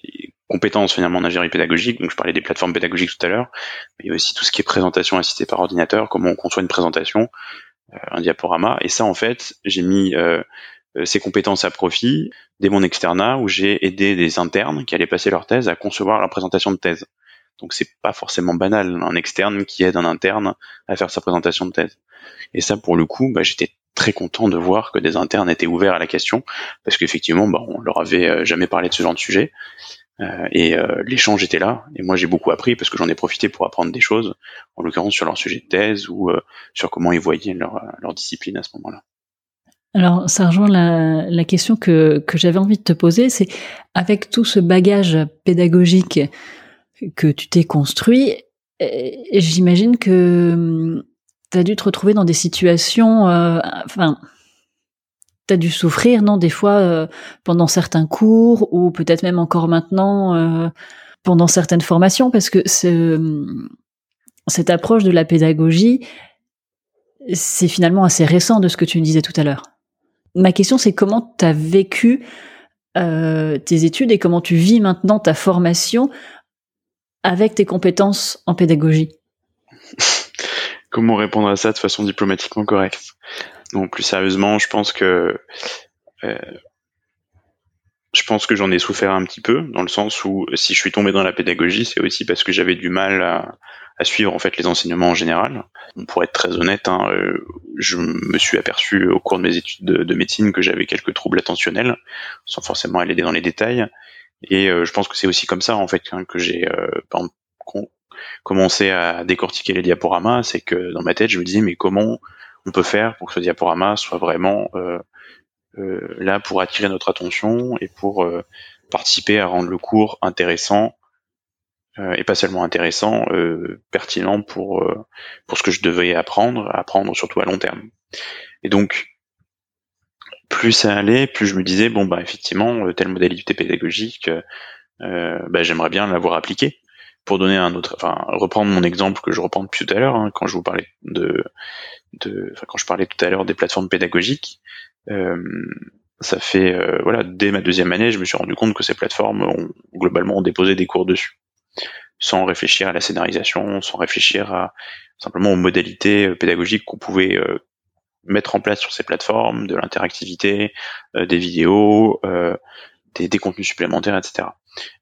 compétences finalement en ingénierie pédagogique, donc je parlais des plateformes pédagogiques tout à l'heure, il y a aussi tout ce qui est présentation assistée par ordinateur, comment on conçoit une présentation, euh, un diaporama, et ça en fait, j'ai mis euh, ces compétences à profit dès mon externat où j'ai aidé des internes qui allaient passer leur thèse à concevoir la présentation de thèse. Donc c'est pas forcément banal un externe qui aide un interne à faire sa présentation de thèse. Et ça pour le coup, bah, j'étais très content de voir que des internes étaient ouverts à la question parce qu'effectivement, bah, on leur avait euh, jamais parlé de ce genre de sujet. Euh, et euh, l'échange était là, et moi j'ai beaucoup appris parce que j'en ai profité pour apprendre des choses, en l'occurrence sur leur sujet de thèse ou sur comment ils voyaient leur, discipline à ce moment-là. Alors, ça rejoint la, question que, que j'avais envie de te poser, c'est avec tout ce bagage pédagogique que tu t'es construit, j'imagine que hum, tu as dû te retrouver dans des situations, euh, enfin, tu as dû souffrir, non, des fois, euh, pendant certains cours, ou peut-être même encore maintenant, euh, pendant certaines formations, parce que ce, cette approche de la pédagogie, c'est finalement assez récent de ce que tu me disais tout à l'heure. Ma question, c'est comment tu as vécu tes études et comment tu vis maintenant ta formation avec tes compétences en pédagogie Comment répondre à ça de façon diplomatiquement correcte? Non, plus sérieusement, je pense que euh, je pense que j'en ai souffert un petit peu dans le sens où si je suis tombé dans la pédagogie, c'est aussi parce que j'avais du mal à, suivre en fait les enseignements en général. Pour être très honnête, hein, euh, je me suis aperçu au cours de mes études de, médecine que j'avais quelques troubles attentionnels, sans forcément aller dans les détails. Et euh, je pense que c'est aussi comme ça en fait hein, que j'ai euh, commencé à décortiquer les diaporamas, c'est que dans ma tête je me disais mais comment on peut faire pour que ce diaporama soit vraiment euh, euh là pour attirer notre attention et pour participer à rendre le cours intéressant et pas seulement intéressant, pertinent pour pour ce que je devais apprendre, apprendre surtout à long terme. Et donc plus ça allait, plus je me disais bon bah effectivement euh, telle modalité pédagogique, euh, euh, bah, j'aimerais bien l'avoir appliquée. Pour donner un autre, enfin reprendre mon exemple que je reprends depuis tout à l'heure hein, quand je vous parlais de, de quand je parlais tout à l'heure des plateformes pédagogiques, ça fait voilà dès ma deuxième année, je me suis rendu compte que ces plateformes ont globalement déposé des cours dessus, sans réfléchir à la scénarisation, sans réfléchir à simplement aux modalités pédagogiques qu'on pouvait mettre en place sur ces plateformes de l'interactivité, euh, des vidéos, euh, des, des, contenus supplémentaires, etc.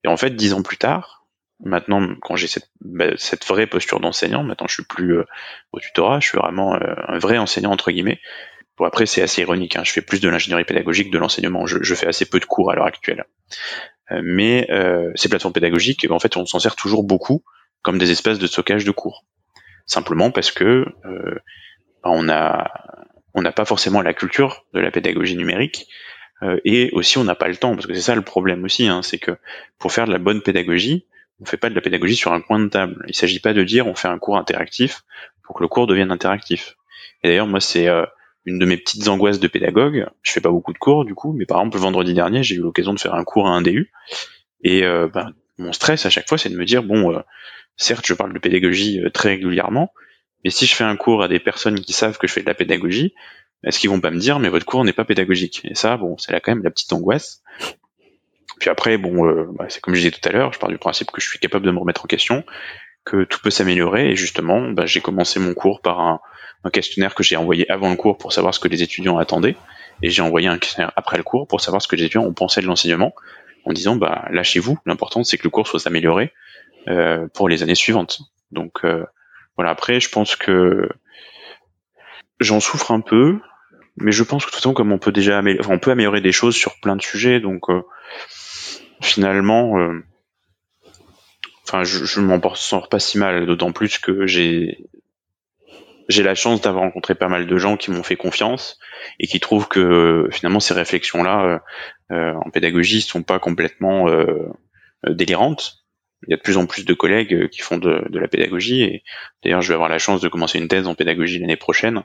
Et en fait, dix ans plus tard, maintenant, quand j'ai cette, bah, cette vraie posture d'enseignant, maintenant je suis plus euh, au tutorat, je suis vraiment un vrai enseignant entre guillemets. Bon après, c'est assez ironique. Hein, je fais plus de l'ingénierie pédagogique, de l'enseignement. Je, je, fais assez peu de cours à l'heure actuelle. mais ces plateformes pédagogiques, en fait, on s'en sert toujours beaucoup comme des espaces de stockage de cours. Simplement parce que bah, on a on n'a pas forcément la culture de la pédagogie numérique euh, et aussi on n'a pas le temps parce que c'est ça le problème aussi, hein, c'est que pour faire de la bonne pédagogie, on fait pas de la pédagogie sur un coin de table. Il s'agit pas de dire on fait un cours interactif pour que le cours devienne interactif. Et d'ailleurs moi c'est euh, une de mes petites angoisses de pédagogue. Je fais pas beaucoup de cours du coup, mais par exemple le vendredi dernier j'ai eu l'occasion de faire un cours à un DU et euh, ben, mon stress à chaque fois c'est de me dire bon certes je parle de pédagogie très régulièrement, et si je fais un cours à des personnes qui savent que je fais de la pédagogie, est-ce qu'ils vont pas me dire mais votre cours n'est pas pédagogique? Et ça, bon, c'est là quand même la petite angoisse. Puis après, bon, euh, bah, c'est comme je disais tout à l'heure, je pars du principe que je suis capable de me remettre en question, que tout peut s'améliorer. Et justement, bah, j'ai commencé mon cours par un, questionnaire que j'ai envoyé avant le cours pour savoir ce que les étudiants attendaient, et j'ai envoyé un questionnaire après le cours pour savoir ce que les étudiants ont pensé de l'enseignement, en disant bah lâchez-vous, l'important c'est que le cours soit amélioré euh, pour les années suivantes. Donc euh, voilà, après, je pense que j'en souffre un peu, mais je pense que de toute façon, comme on peut déjà améliorer, des choses sur plein de sujets, donc euh, finalement, euh, enfin, je, je m'en sors pas si mal, d'autant plus que j'ai j'ai la chance d'avoir rencontré pas mal de gens qui m'ont fait confiance et qui trouvent que finalement ces réflexions-là euh, en pédagogie sont pas complètement délirantes il y a de plus en plus de collègues qui font de, de la pédagogie et d'ailleurs je vais avoir la chance de commencer une thèse en pédagogie l'année prochaine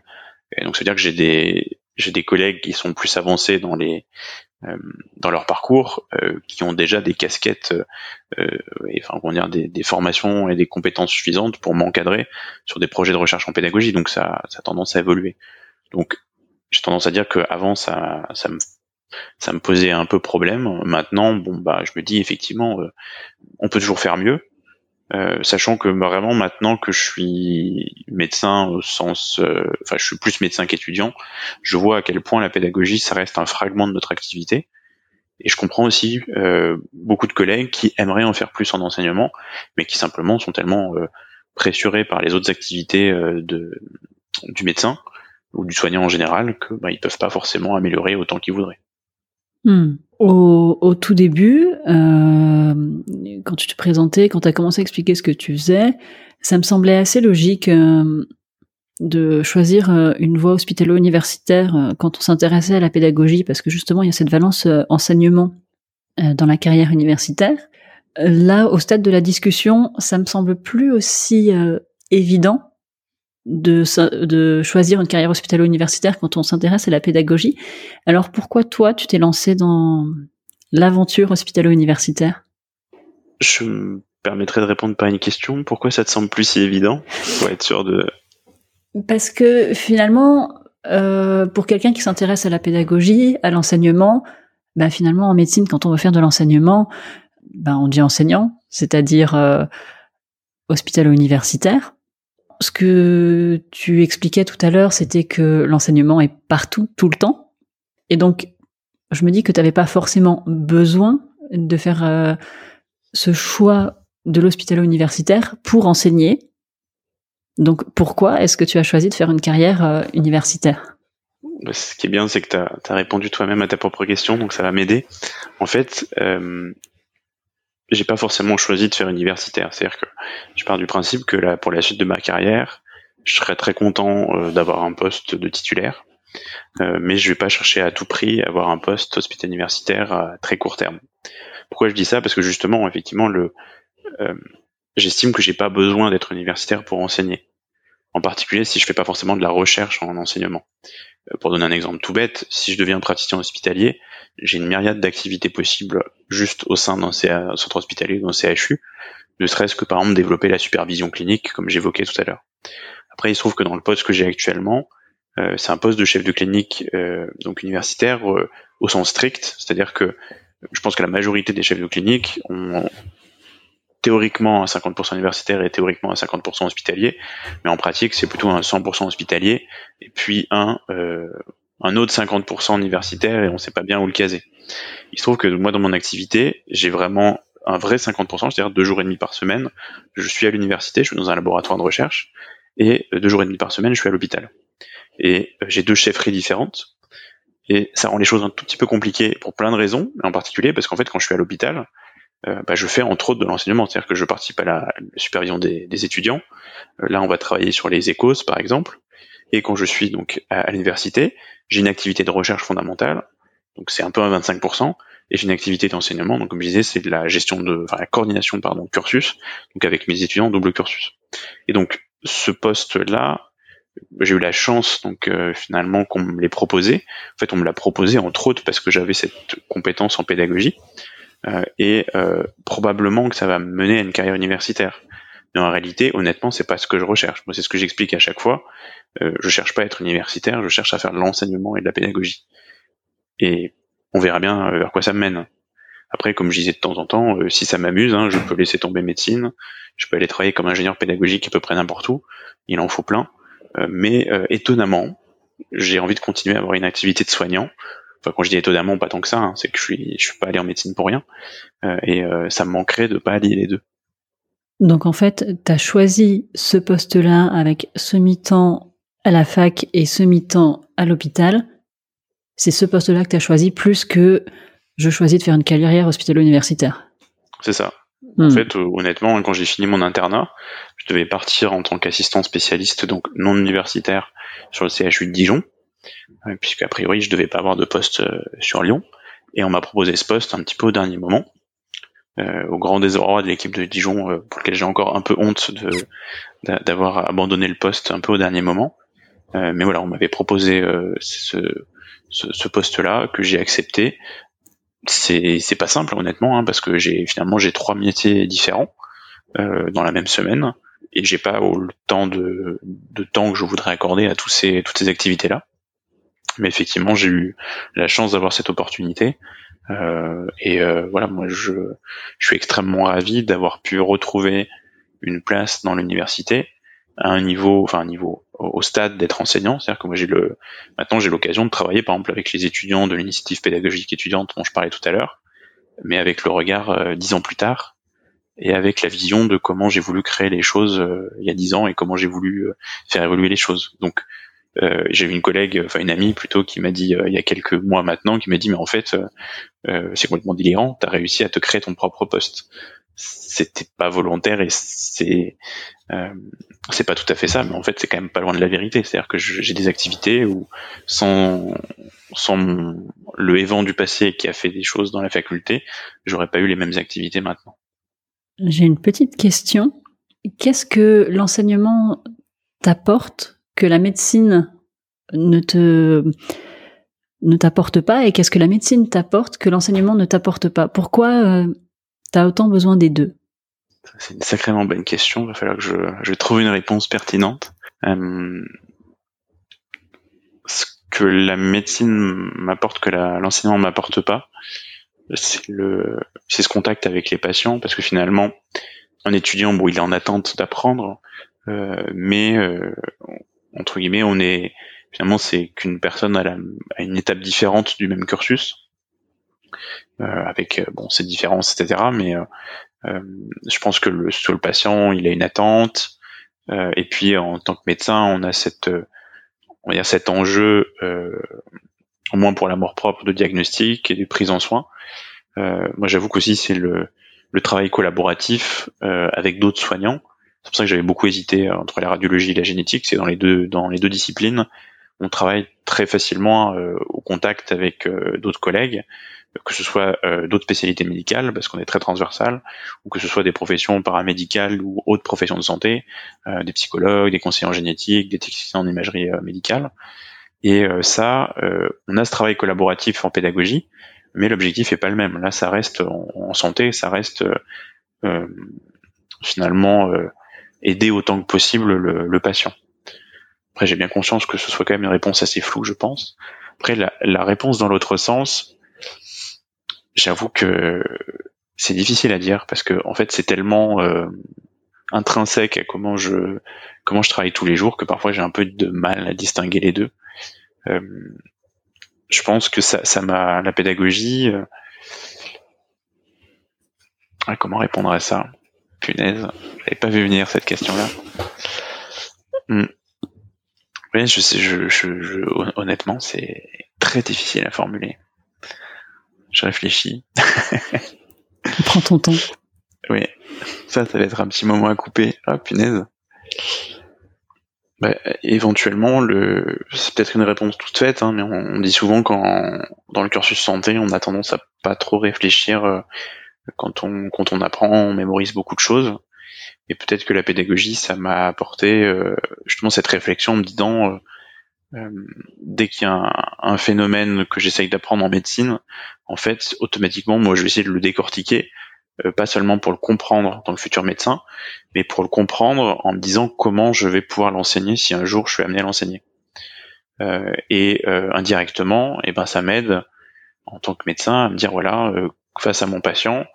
et donc c'est à dire que j'ai des j'ai des collègues qui sont plus avancés dans les euh, dans leur parcours, euh, qui ont déjà des casquettes, euh, et, enfin comment dire, des, des, formations et des compétences suffisantes pour m'encadrer sur des projets de recherche en pédagogie. Donc ça, ça a tendance à évoluer. Donc j'ai tendance à dire qu'avant ça, ça me ça me posait un peu problème. Maintenant, bon bah, je me dis effectivement, on peut toujours faire mieux. Euh, sachant que vraiment maintenant que je suis médecin au sens, euh, enfin je suis plus médecin qu'étudiant, je vois à quel point la pédagogie ça reste un fragment de notre activité. Et je comprends aussi euh, beaucoup de collègues qui aimeraient en faire plus en enseignement, mais qui simplement sont tellement pressurés par les autres activités de, du médecin ou du soignant en général que bah, ils peuvent pas forcément améliorer autant qu'ils voudraient. Hmm. Au, tout début, euh, quand tu te présentais, quand tu as commencé à expliquer ce que tu faisais, ça me semblait assez logique euh, de choisir euh, une voie hospitalo-universitaire quand on s'intéressait à la pédagogie, parce que justement, il y a cette valence enseignement dans la carrière universitaire. Là, au stade de la discussion, ça me semble plus aussi évident de, de choisir une carrière hospitalo-universitaire quand on s'intéresse à la pédagogie. Alors pourquoi toi, tu t'es lancé dans l'aventure hospitalo-universitaire? Je me permettrais de répondre par une question. Pourquoi ça te semble plus si évident Pour être sûr de... Parce que finalement, euh, pour quelqu'un qui s'intéresse à la pédagogie, à l'enseignement, bah finalement en médecine, quand on veut faire de l'enseignement, bah on dit enseignant, c'est-à-dire euh, hospitalo-universitaire ce que tu expliquais tout à l'heure, c'était que l'enseignement est partout, tout le temps. Et donc, je me dis que tu n'avais pas forcément besoin de faire euh, ce choix de l'hospitalo universitaire pour enseigner. Donc, pourquoi est-ce que tu as choisi de faire une carrière euh, universitaire? Bah, Ce qui est bien, c'est que tu as, répondu toi-même à ta propre question, donc ça va m'aider. En fait, euh, j'ai pas forcément choisi de faire universitaire. C'est-à-dire que je pars du principe que là, pour la suite de ma carrière, je serais très content euh, d'avoir un poste de titulaire, euh, mais je vais pas chercher à tout prix à avoir un poste hospital universitaire à très court terme. Pourquoi je dis ça? Parce que justement, effectivement, le, euh, j'estime que j'ai pas besoin d'être universitaire pour enseigner. En particulier si je fais pas forcément de la recherche en enseignement. Euh, pour donner un exemple tout bête, si je deviens praticien hospitalier, j'ai une myriade d'activités possibles juste au sein d'un centre hospitalier, d'un CHU, ne serait-ce que par exemple développer la supervision clinique, comme j'évoquais tout à l'heure. Après, il se trouve que dans le poste que j'ai actuellement, euh, c'est un poste de chef de clinique euh, donc universitaire au sens strict, c'est-à-dire que je pense que la majorité des chefs de clinique ont théoriquement un 50% universitaire et théoriquement un 50% hospitalier, mais en pratique c'est plutôt un 100% hospitalier et puis un euh, un autre 50% universitaire et on sait pas bien où le caser. Il se trouve que moi dans mon activité j'ai vraiment un vrai 50%, c'est-à-dire deux jours et demi par semaine. Je suis à l'université, je suis dans un laboratoire de recherche et deux jours et demi par semaine je suis à l'hôpital. Et euh, j'ai deux chefferies différentes et ça rend les choses un tout petit peu compliquées pour plein de raisons, en particulier parce qu'en fait quand je suis à l'hôpital, euh, bah, je fais entre autres de l'enseignement, c'est-à-dire que je participe à la, supervision des, étudiants. Euh, là, on va travailler sur les échos, par exemple. Et quand je suis donc à, l'université, j'ai une activité de recherche fondamentale, donc c'est un peu à 25%, et j'ai une activité d'enseignement, donc comme je disais, c'est de la gestion de, enfin la coordination pardon cursus, donc avec mes étudiants double cursus. Et donc ce poste-là, j'ai eu la chance donc euh, finalement qu'on me l'ait proposé. En fait, on me l'a proposé entre autres parce que j'avais cette compétence en pédagogie. Euh, et euh, probablement que ça va me mener à une carrière universitaire. Mais en réalité, honnêtement, c'est pas ce que je recherche. Moi, c'est ce que j'explique à chaque fois. Euh, je cherche pas à être universitaire, je cherche à faire de l'enseignement et de la pédagogie. Et on verra bien euh, vers quoi ça me mène. Après, comme je disais de temps en temps, si ça m'amuse, hein, je peux laisser tomber médecine, je peux aller travailler comme ingénieur pédagogique à peu près n'importe où, il en faut plein. mais étonnamment, j'ai envie de continuer à avoir une activité de soignant, Enfin, quand je dis étonnamment, pas tant que ça, hein, c'est que je suis, je suis pas allé en médecine pour rien, euh, et euh, ça me manquerait de pas allier les deux. Donc en fait, tu as choisi ce poste-là avec ce mi-temps à la fac et ce mi-temps à l'hôpital. C'est ce poste-là que tu as choisi plus que je choisis de faire une carrière hospitalo-universitaire. C'est ça. En hmm. fait, euh, honnêtement, quand j'ai fini mon internat, je devais partir en tant qu'assistant spécialiste, donc non universitaire, sur le CHU de Dijon puisque a priori je devais pas avoir de poste euh, sur Lyon, et on m'a proposé ce poste un petit peu au dernier moment. au grand désarroi de l'équipe de Dijon, pour lequel j'ai encore un peu honte de d'avoir abandonné le poste un peu au dernier moment. mais voilà, on m'avait proposé ce, ce, poste-là que j'ai accepté. C'est c'est pas simple honnêtement, hein, parce que j'ai finalement j'ai trois métiers différents dans la même semaine et j'ai pas le temps de, de temps que je voudrais accorder à tous ces toutes ces activités là mais effectivement j'ai eu la chance d'avoir cette opportunité euh, et euh, voilà moi je, je suis extrêmement ravi d'avoir pu retrouver une place dans l'université à un niveau enfin un niveau au stade d'être enseignant c'est-à-dire que moi j'ai le maintenant j'ai l'occasion de travailler par exemple avec les étudiants de l'initiative pédagogique étudiante dont je parlais tout à l'heure mais avec le regard euh, dix ans plus tard et avec la vision de comment j'ai voulu créer les choses euh, il y a dix ans et comment j'ai voulu euh, faire évoluer les choses. Donc euh, j'ai eu une collègue, enfin une amie plutôt, qui m'a dit il y a quelques mois maintenant, qui m'a dit mais en fait c'est complètement délirant, t'as réussi à te créer ton propre poste. C'était pas volontaire et c'est c'est pas tout à fait ça, mais en fait c'est quand même pas loin de la vérité. C'est-à-dire que j'ai des activités où sans sans le évent du passé qui a fait des choses dans la faculté, j'aurais pas eu les mêmes activités maintenant. J'ai une petite question. Qu'est-ce que l'enseignement t'apporte que la médecine ne te ne t'apporte pas et qu'est-ce que la médecine t'apporte que l'enseignement ne t'apporte pas Pourquoi euh, tu as autant besoin des deux? C'est une sacrément bonne question. Il va falloir que je, trouve une réponse pertinente. Euh, ce que la médecine m'apporte que l'enseignement ne m'apporte pas, c'est ce contact avec les patients parce que finalement un étudiant bon il est en attente d'apprendre euh, mais euh, entre guillemets on est finalement c'est qu'une personne à, la, à, une étape différente du même cursus euh, avec euh, bon ces différences etc mais euh, je pense que le, sur le patient il a une attente et puis en tant que médecin on a cette on va cet enjeu au moins pour l'amour propre de diagnostic et de prise en soin moi, j'avoue qu'aussi c'est le, le travail collaboratif avec d'autres soignants. C'est pour ça que j'avais beaucoup hésité entre la radiologie et la génétique. C'est dans les deux dans les deux disciplines, on travaille très facilement euh, au contact avec d'autres collègues, que ce soit d'autres spécialités médicales, parce qu'on est très transversal, ou que ce soit des professions paramédicales ou autres professions de santé, des psychologues, des conseillers en génétique, des techniciens en imagerie médicale. Et ça, on a ce travail collaboratif en pédagogie, mais l'objectif est pas le même. Là, ça reste en, santé, ça reste euh, finalement euh, aider autant que possible le, patient. Après, j'ai bien conscience que ce soit quand même une réponse assez floue, je pense. Après, la, la réponse dans l'autre sens, j'avoue que c'est difficile à dire parce que en fait, c'est tellement euh, intrinsèque à comment je comment je travaille tous les jours que parfois j'ai un peu de mal à distinguer les deux. Euh, je pense que ça, ça m'a la pédagogie. Euh, ah, comment répondre à ça? Punaise, j'avais pas vu venir cette question-là. Hmm. Oui, je sais, je, je, honnêtement, c'est très difficile à formuler. Je réfléchis. Prends ton temps. Oui, ça, ça va être un petit moment à couper. Ah, punaise. Bah, éventuellement, le... c'est peut-être une réponse toute faite, hein, mais on, dit souvent qu'en dans le cursus santé, on a tendance à pas trop réfléchir euh, quand on quand on apprend, on mémorise beaucoup de choses. Et peut-être que la pédagogie, ça m'a apporté euh, justement cette réflexion en me disant, euh, dès qu'il y a un, un phénomène que j'essaye d'apprendre en médecine, en fait, automatiquement, moi, je vais essayer de le décortiquer euh, pas seulement pour le comprendre en tant que futur médecin, mais pour le comprendre en me disant comment je vais pouvoir l'enseigner si un jour je suis amené à l'enseigner. Euh, et euh, indirectement, et eh ben ça m'aide en tant que médecin à me dire voilà, face à mon patient,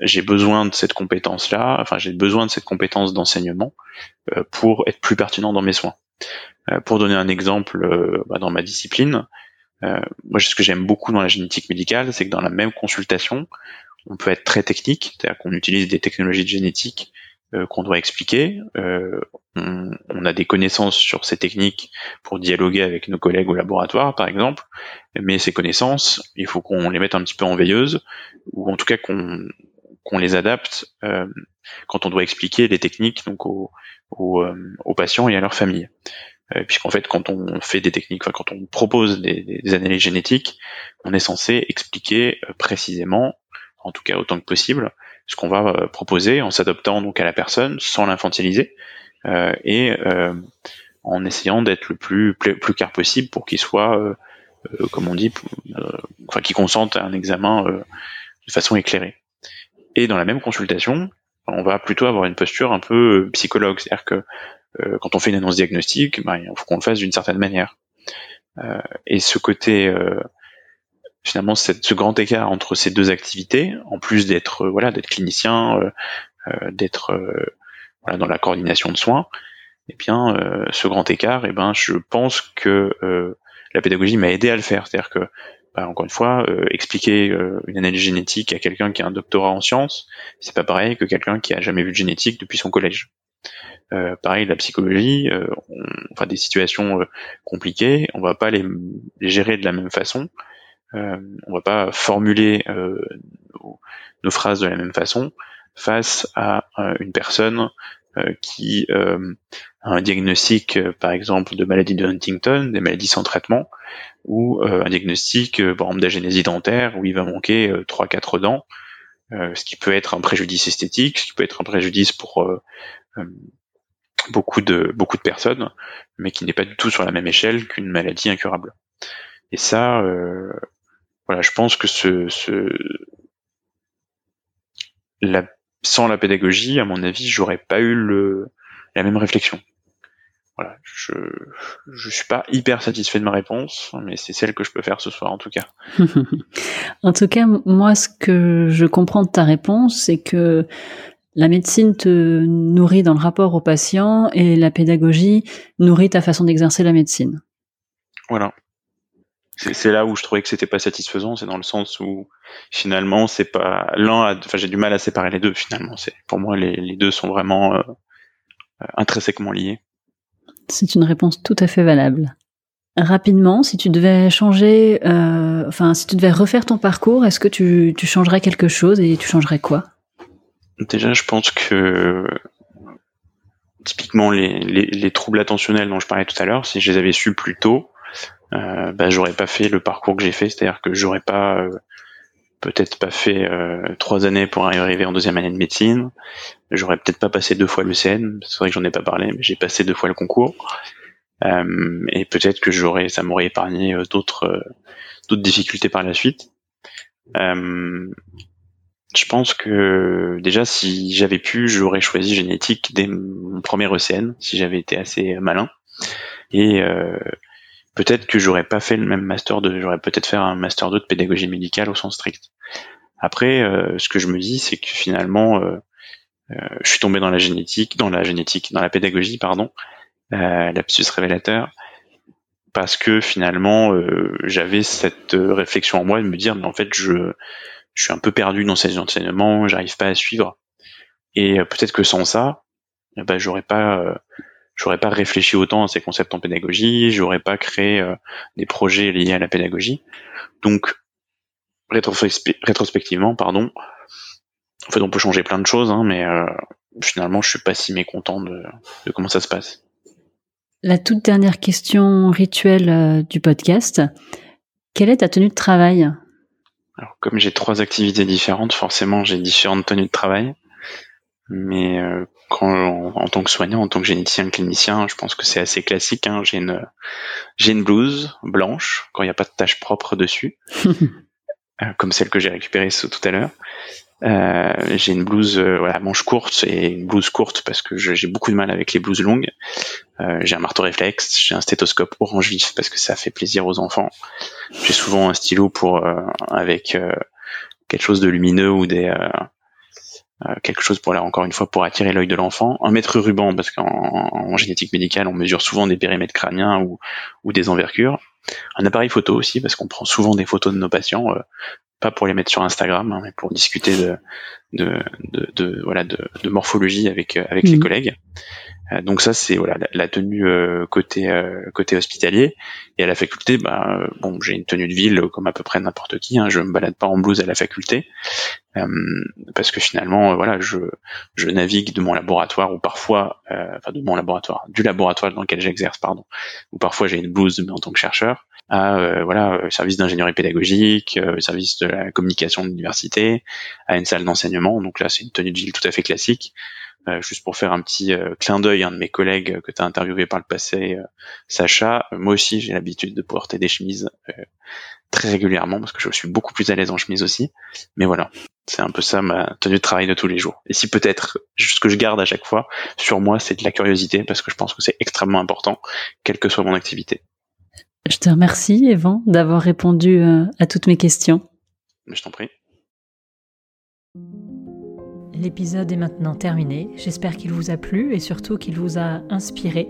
j'ai besoin de cette compétence-là, enfin j'ai besoin de cette compétence d'enseignement pour être plus pertinent dans mes soins. pour donner un exemple, bah, dans ma discipline, moi ce que j'aime beaucoup dans la génétique médicale, c'est que dans la même consultation, on peut être très technique, c'est-à-dire qu'on utilise des technologies de génétique euh, qu'on doit expliquer. Euh, on, a des connaissances sur ces techniques pour dialoguer avec nos collègues au laboratoire, par exemple. Mais ces connaissances, il faut qu'on les mette un petit peu en veilleuse, ou en tout cas qu'on qu'on les adapte euh, quand on doit expliquer les techniques donc aux, aux, aux patients et à leur famille. Puisqu'en fait, quand on fait des techniques, enfin, quand on propose des, des analyses génétiques, on est censé expliquer précisément en tout cas autant que possible, ce qu'on va proposer en s'adoptant donc à la personne sans l'infantiliser et en essayant d'être le plus plus clair possible pour qu'il soit comme on dit, enfin qui consente à un examen de façon éclairée. Et dans la même consultation, on va plutôt avoir une posture un peu psychologue, c'est-à-dire que euh, quand on fait une annonce diagnostique, bah, il faut qu'on le fasse d'une certaine manière. Euh, et ce côté, euh, finalement, ce grand écart entre ces deux activités, en plus d'être voilà, d'être clinicien, d'être voilà, dans la coordination de soins, eh bien, ce grand écart, eh ben, je pense que la pédagogie m'a aidé à le faire. C'est-à-dire que bah, encore une fois, expliquer une analyse génétique à quelqu'un qui a un doctorat en sciences, c'est pas pareil que quelqu'un qui a jamais vu de génétique depuis son collège. Euh, pareil, la psychologie, euh, enfin des situations euh, compliquées, on va pas les, gérer de la même façon. On va pas formuler nos phrases de la même façon face à une personne qui a un diagnostic, par exemple, de maladie de Huntington, des maladies sans traitement, ou un diagnostic, par exemple, d'agénésie dentaire, où il va manquer trois, quatre dents, ce qui peut être un préjudice esthétique, ce qui peut être un préjudice pour beaucoup de beaucoup de personnes, mais qui n'est pas du tout sur la même échelle qu'une maladie incurable. Et ça, euh, voilà, je pense que ce, ce la, sans la pédagogie, à mon avis, j'aurais pas eu le, la même réflexion. Voilà, je je suis pas hyper satisfait de ma réponse, mais c'est celle que je peux faire ce soir en tout cas. en tout cas, moi, ce que je comprends de ta réponse, c'est que la médecine te nourrit dans le rapport au patient et la pédagogie nourrit ta façon d'exercer la médecine. Voilà. C'est là où je trouvais que c'était pas satisfaisant, c'est dans le sens où finalement c'est pas l'un, enfin j'ai du mal à séparer les deux finalement. C'est pour moi les, deux sont vraiment euh, intrinsèquement liés. C'est une réponse tout à fait valable. Rapidement, si tu devais changer, euh, enfin si tu devais refaire ton parcours, est-ce que tu, tu changerais quelque chose et tu changerais quoi? Déjà, je pense que typiquement les, les, troubles attentionnels dont je parlais tout à l'heure, si je les avais su plus tôt, euh, bah, j'aurais pas fait le parcours que j'ai fait, c'est-à-dire que j'aurais pas euh, peut-être pas fait euh, trois années pour arriver en deuxième année de médecine, j'aurais peut-être pas passé deux fois le CN, c'est vrai que j'en ai pas parlé, mais j'ai passé deux fois le concours, euh, et peut-être que j'aurais, ça m'aurait épargné d'autres d'autres difficultés par la suite. Je pense que déjà si j'avais pu, j'aurais choisi génétique dès mon premier ECN, si j'avais été assez malin. Et euh, peut-être que j'aurais pas fait le même master de, j'aurais peut-être fait un master 2 de pédagogie médicale au sens strict. Après, euh, ce que je me dis, c'est que finalement, euh, je suis tombé dans la génétique, dans la génétique, dans la pédagogie, pardon, lapsus révélateur, parce que finalement, j'avais cette réflexion en moi de me dire, mais en fait, je je suis un peu perdu dans ces enseignements, j'arrive pas à suivre. Et euh, peut-être que sans ça, eh ben, j'aurais pas, euh, j'aurais pas réfléchi autant à ces concepts en pédagogie, j'aurais pas créé euh, des projets liés à la pédagogie. Donc, rétrospectivement, pardon, en fait, on peut changer plein de choses, hein, mais finalement, je suis pas si mécontent de, de, comment ça se passe. La toute dernière question rituelle du podcast. Quelle est ta tenue de travail? Alors, comme j'ai trois activités différentes, forcément, j'ai différentes tenues de travail. Mais euh, quand, en, tant que soignant, en tant que généticien, clinicien, je pense que c'est assez classique. Hein. J'ai une, j'ai une blouse blanche quand il n'y a pas de tache propre dessus, euh, comme celle que j'ai récupérée tout à l'heure. Euh, j'ai une blouse euh, voilà manche courte et une blouse courte parce que j'ai beaucoup de mal avec les blouses longues. Euh, j'ai un marteau réflexe, j'ai un stéthoscope orange vif parce que ça fait plaisir aux enfants. J'ai souvent un stylo pour avec quelque chose de lumineux ou des quelque chose pour là encore une fois pour attirer l'œil de l'enfant. Un mètre ruban parce qu'en génétique médicale on mesure souvent des périmètres crâniens ou, ou des envergures. Un appareil photo aussi parce qu'on prend souvent des photos de nos patients pas pour les mettre sur Instagram, hein, mais pour discuter de, de, de, voilà, de, morphologie avec, euh, avec les mhm. collègues. Euh, donc ça, c'est voilà la, tenue euh, côté côté hospitalier. Et à la faculté, bah, bon, j'ai une tenue de ville comme à peu près n'importe qui. Hein, je me balade pas en blouse à la faculté parce que finalement, voilà, je je navigue de mon laboratoire ou parfois, enfin de mon laboratoire, du laboratoire dans lequel j'exerce, pardon, ou parfois j'ai une blouse mais en tant que chercheur à voilà service d'ingénierie pédagogique, service de la communication de l'université, à une salle d'enseignement. Donc là, c'est une tenue de ville tout à fait classique. Euh, juste pour faire un petit euh, clin d'œil, un de mes collègues que tu as interviewé par le passé, euh, Sacha, moi aussi j'ai l'habitude de porter des chemises très régulièrement parce que je suis beaucoup plus à l'aise en chemise aussi. Mais voilà, c'est un peu ça ma tenue de travail de tous les jours. Et si peut-être ce que je garde à chaque fois sur moi, c'est de la curiosité parce que je pense que c'est extrêmement important, quelle que soit mon activité. Je te remercie, Evan, d'avoir répondu à toutes mes questions. Je t'en prie. L'épisode est maintenant terminé. J'espère qu'il vous a plu et surtout qu'il vous a inspiré.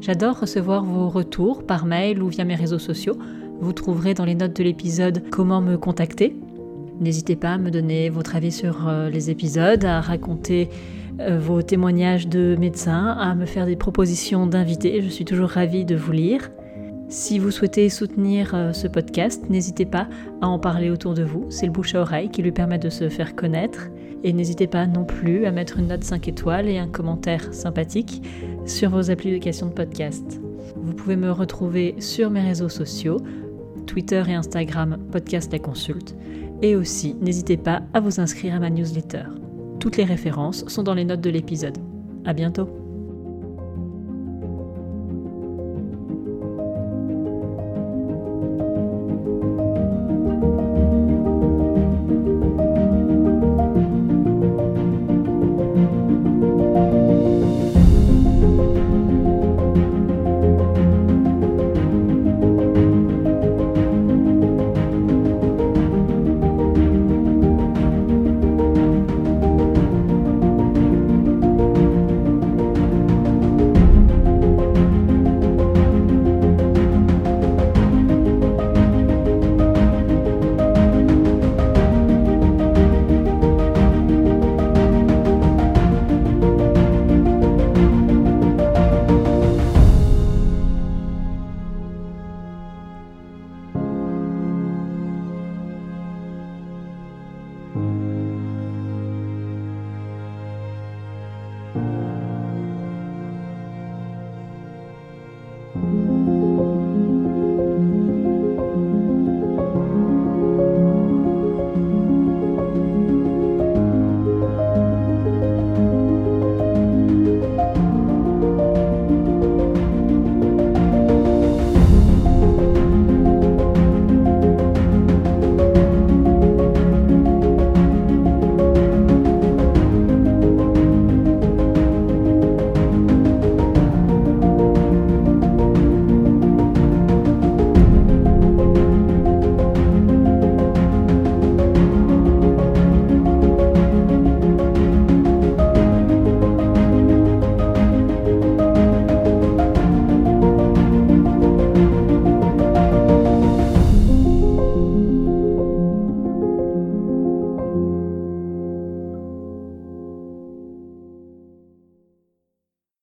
J'adore recevoir vos retours par mail ou via mes réseaux sociaux. Vous trouverez dans les notes de l'épisode comment me contacter. N'hésitez pas à me donner votre avis sur euh, les épisodes, à raconter euh, vos témoignages de médecins, à me faire des propositions d'invités. Je suis toujours ravie de vous lire. Si vous souhaitez soutenir euh, ce podcast, n'hésitez pas à en parler autour de vous. C'est le bouche à oreille qui lui permet de se faire connaître. Et n'hésitez pas non plus à mettre une note 5 étoiles et un commentaire sympathique sur vos applications de podcast. Vous pouvez me retrouver sur mes réseaux sociaux, Twitter et Instagram Podcast La Consulte. Et aussi, n'hésitez pas à vous inscrire à ma newsletter. Toutes les références sont dans les notes de l'épisode. À bientôt!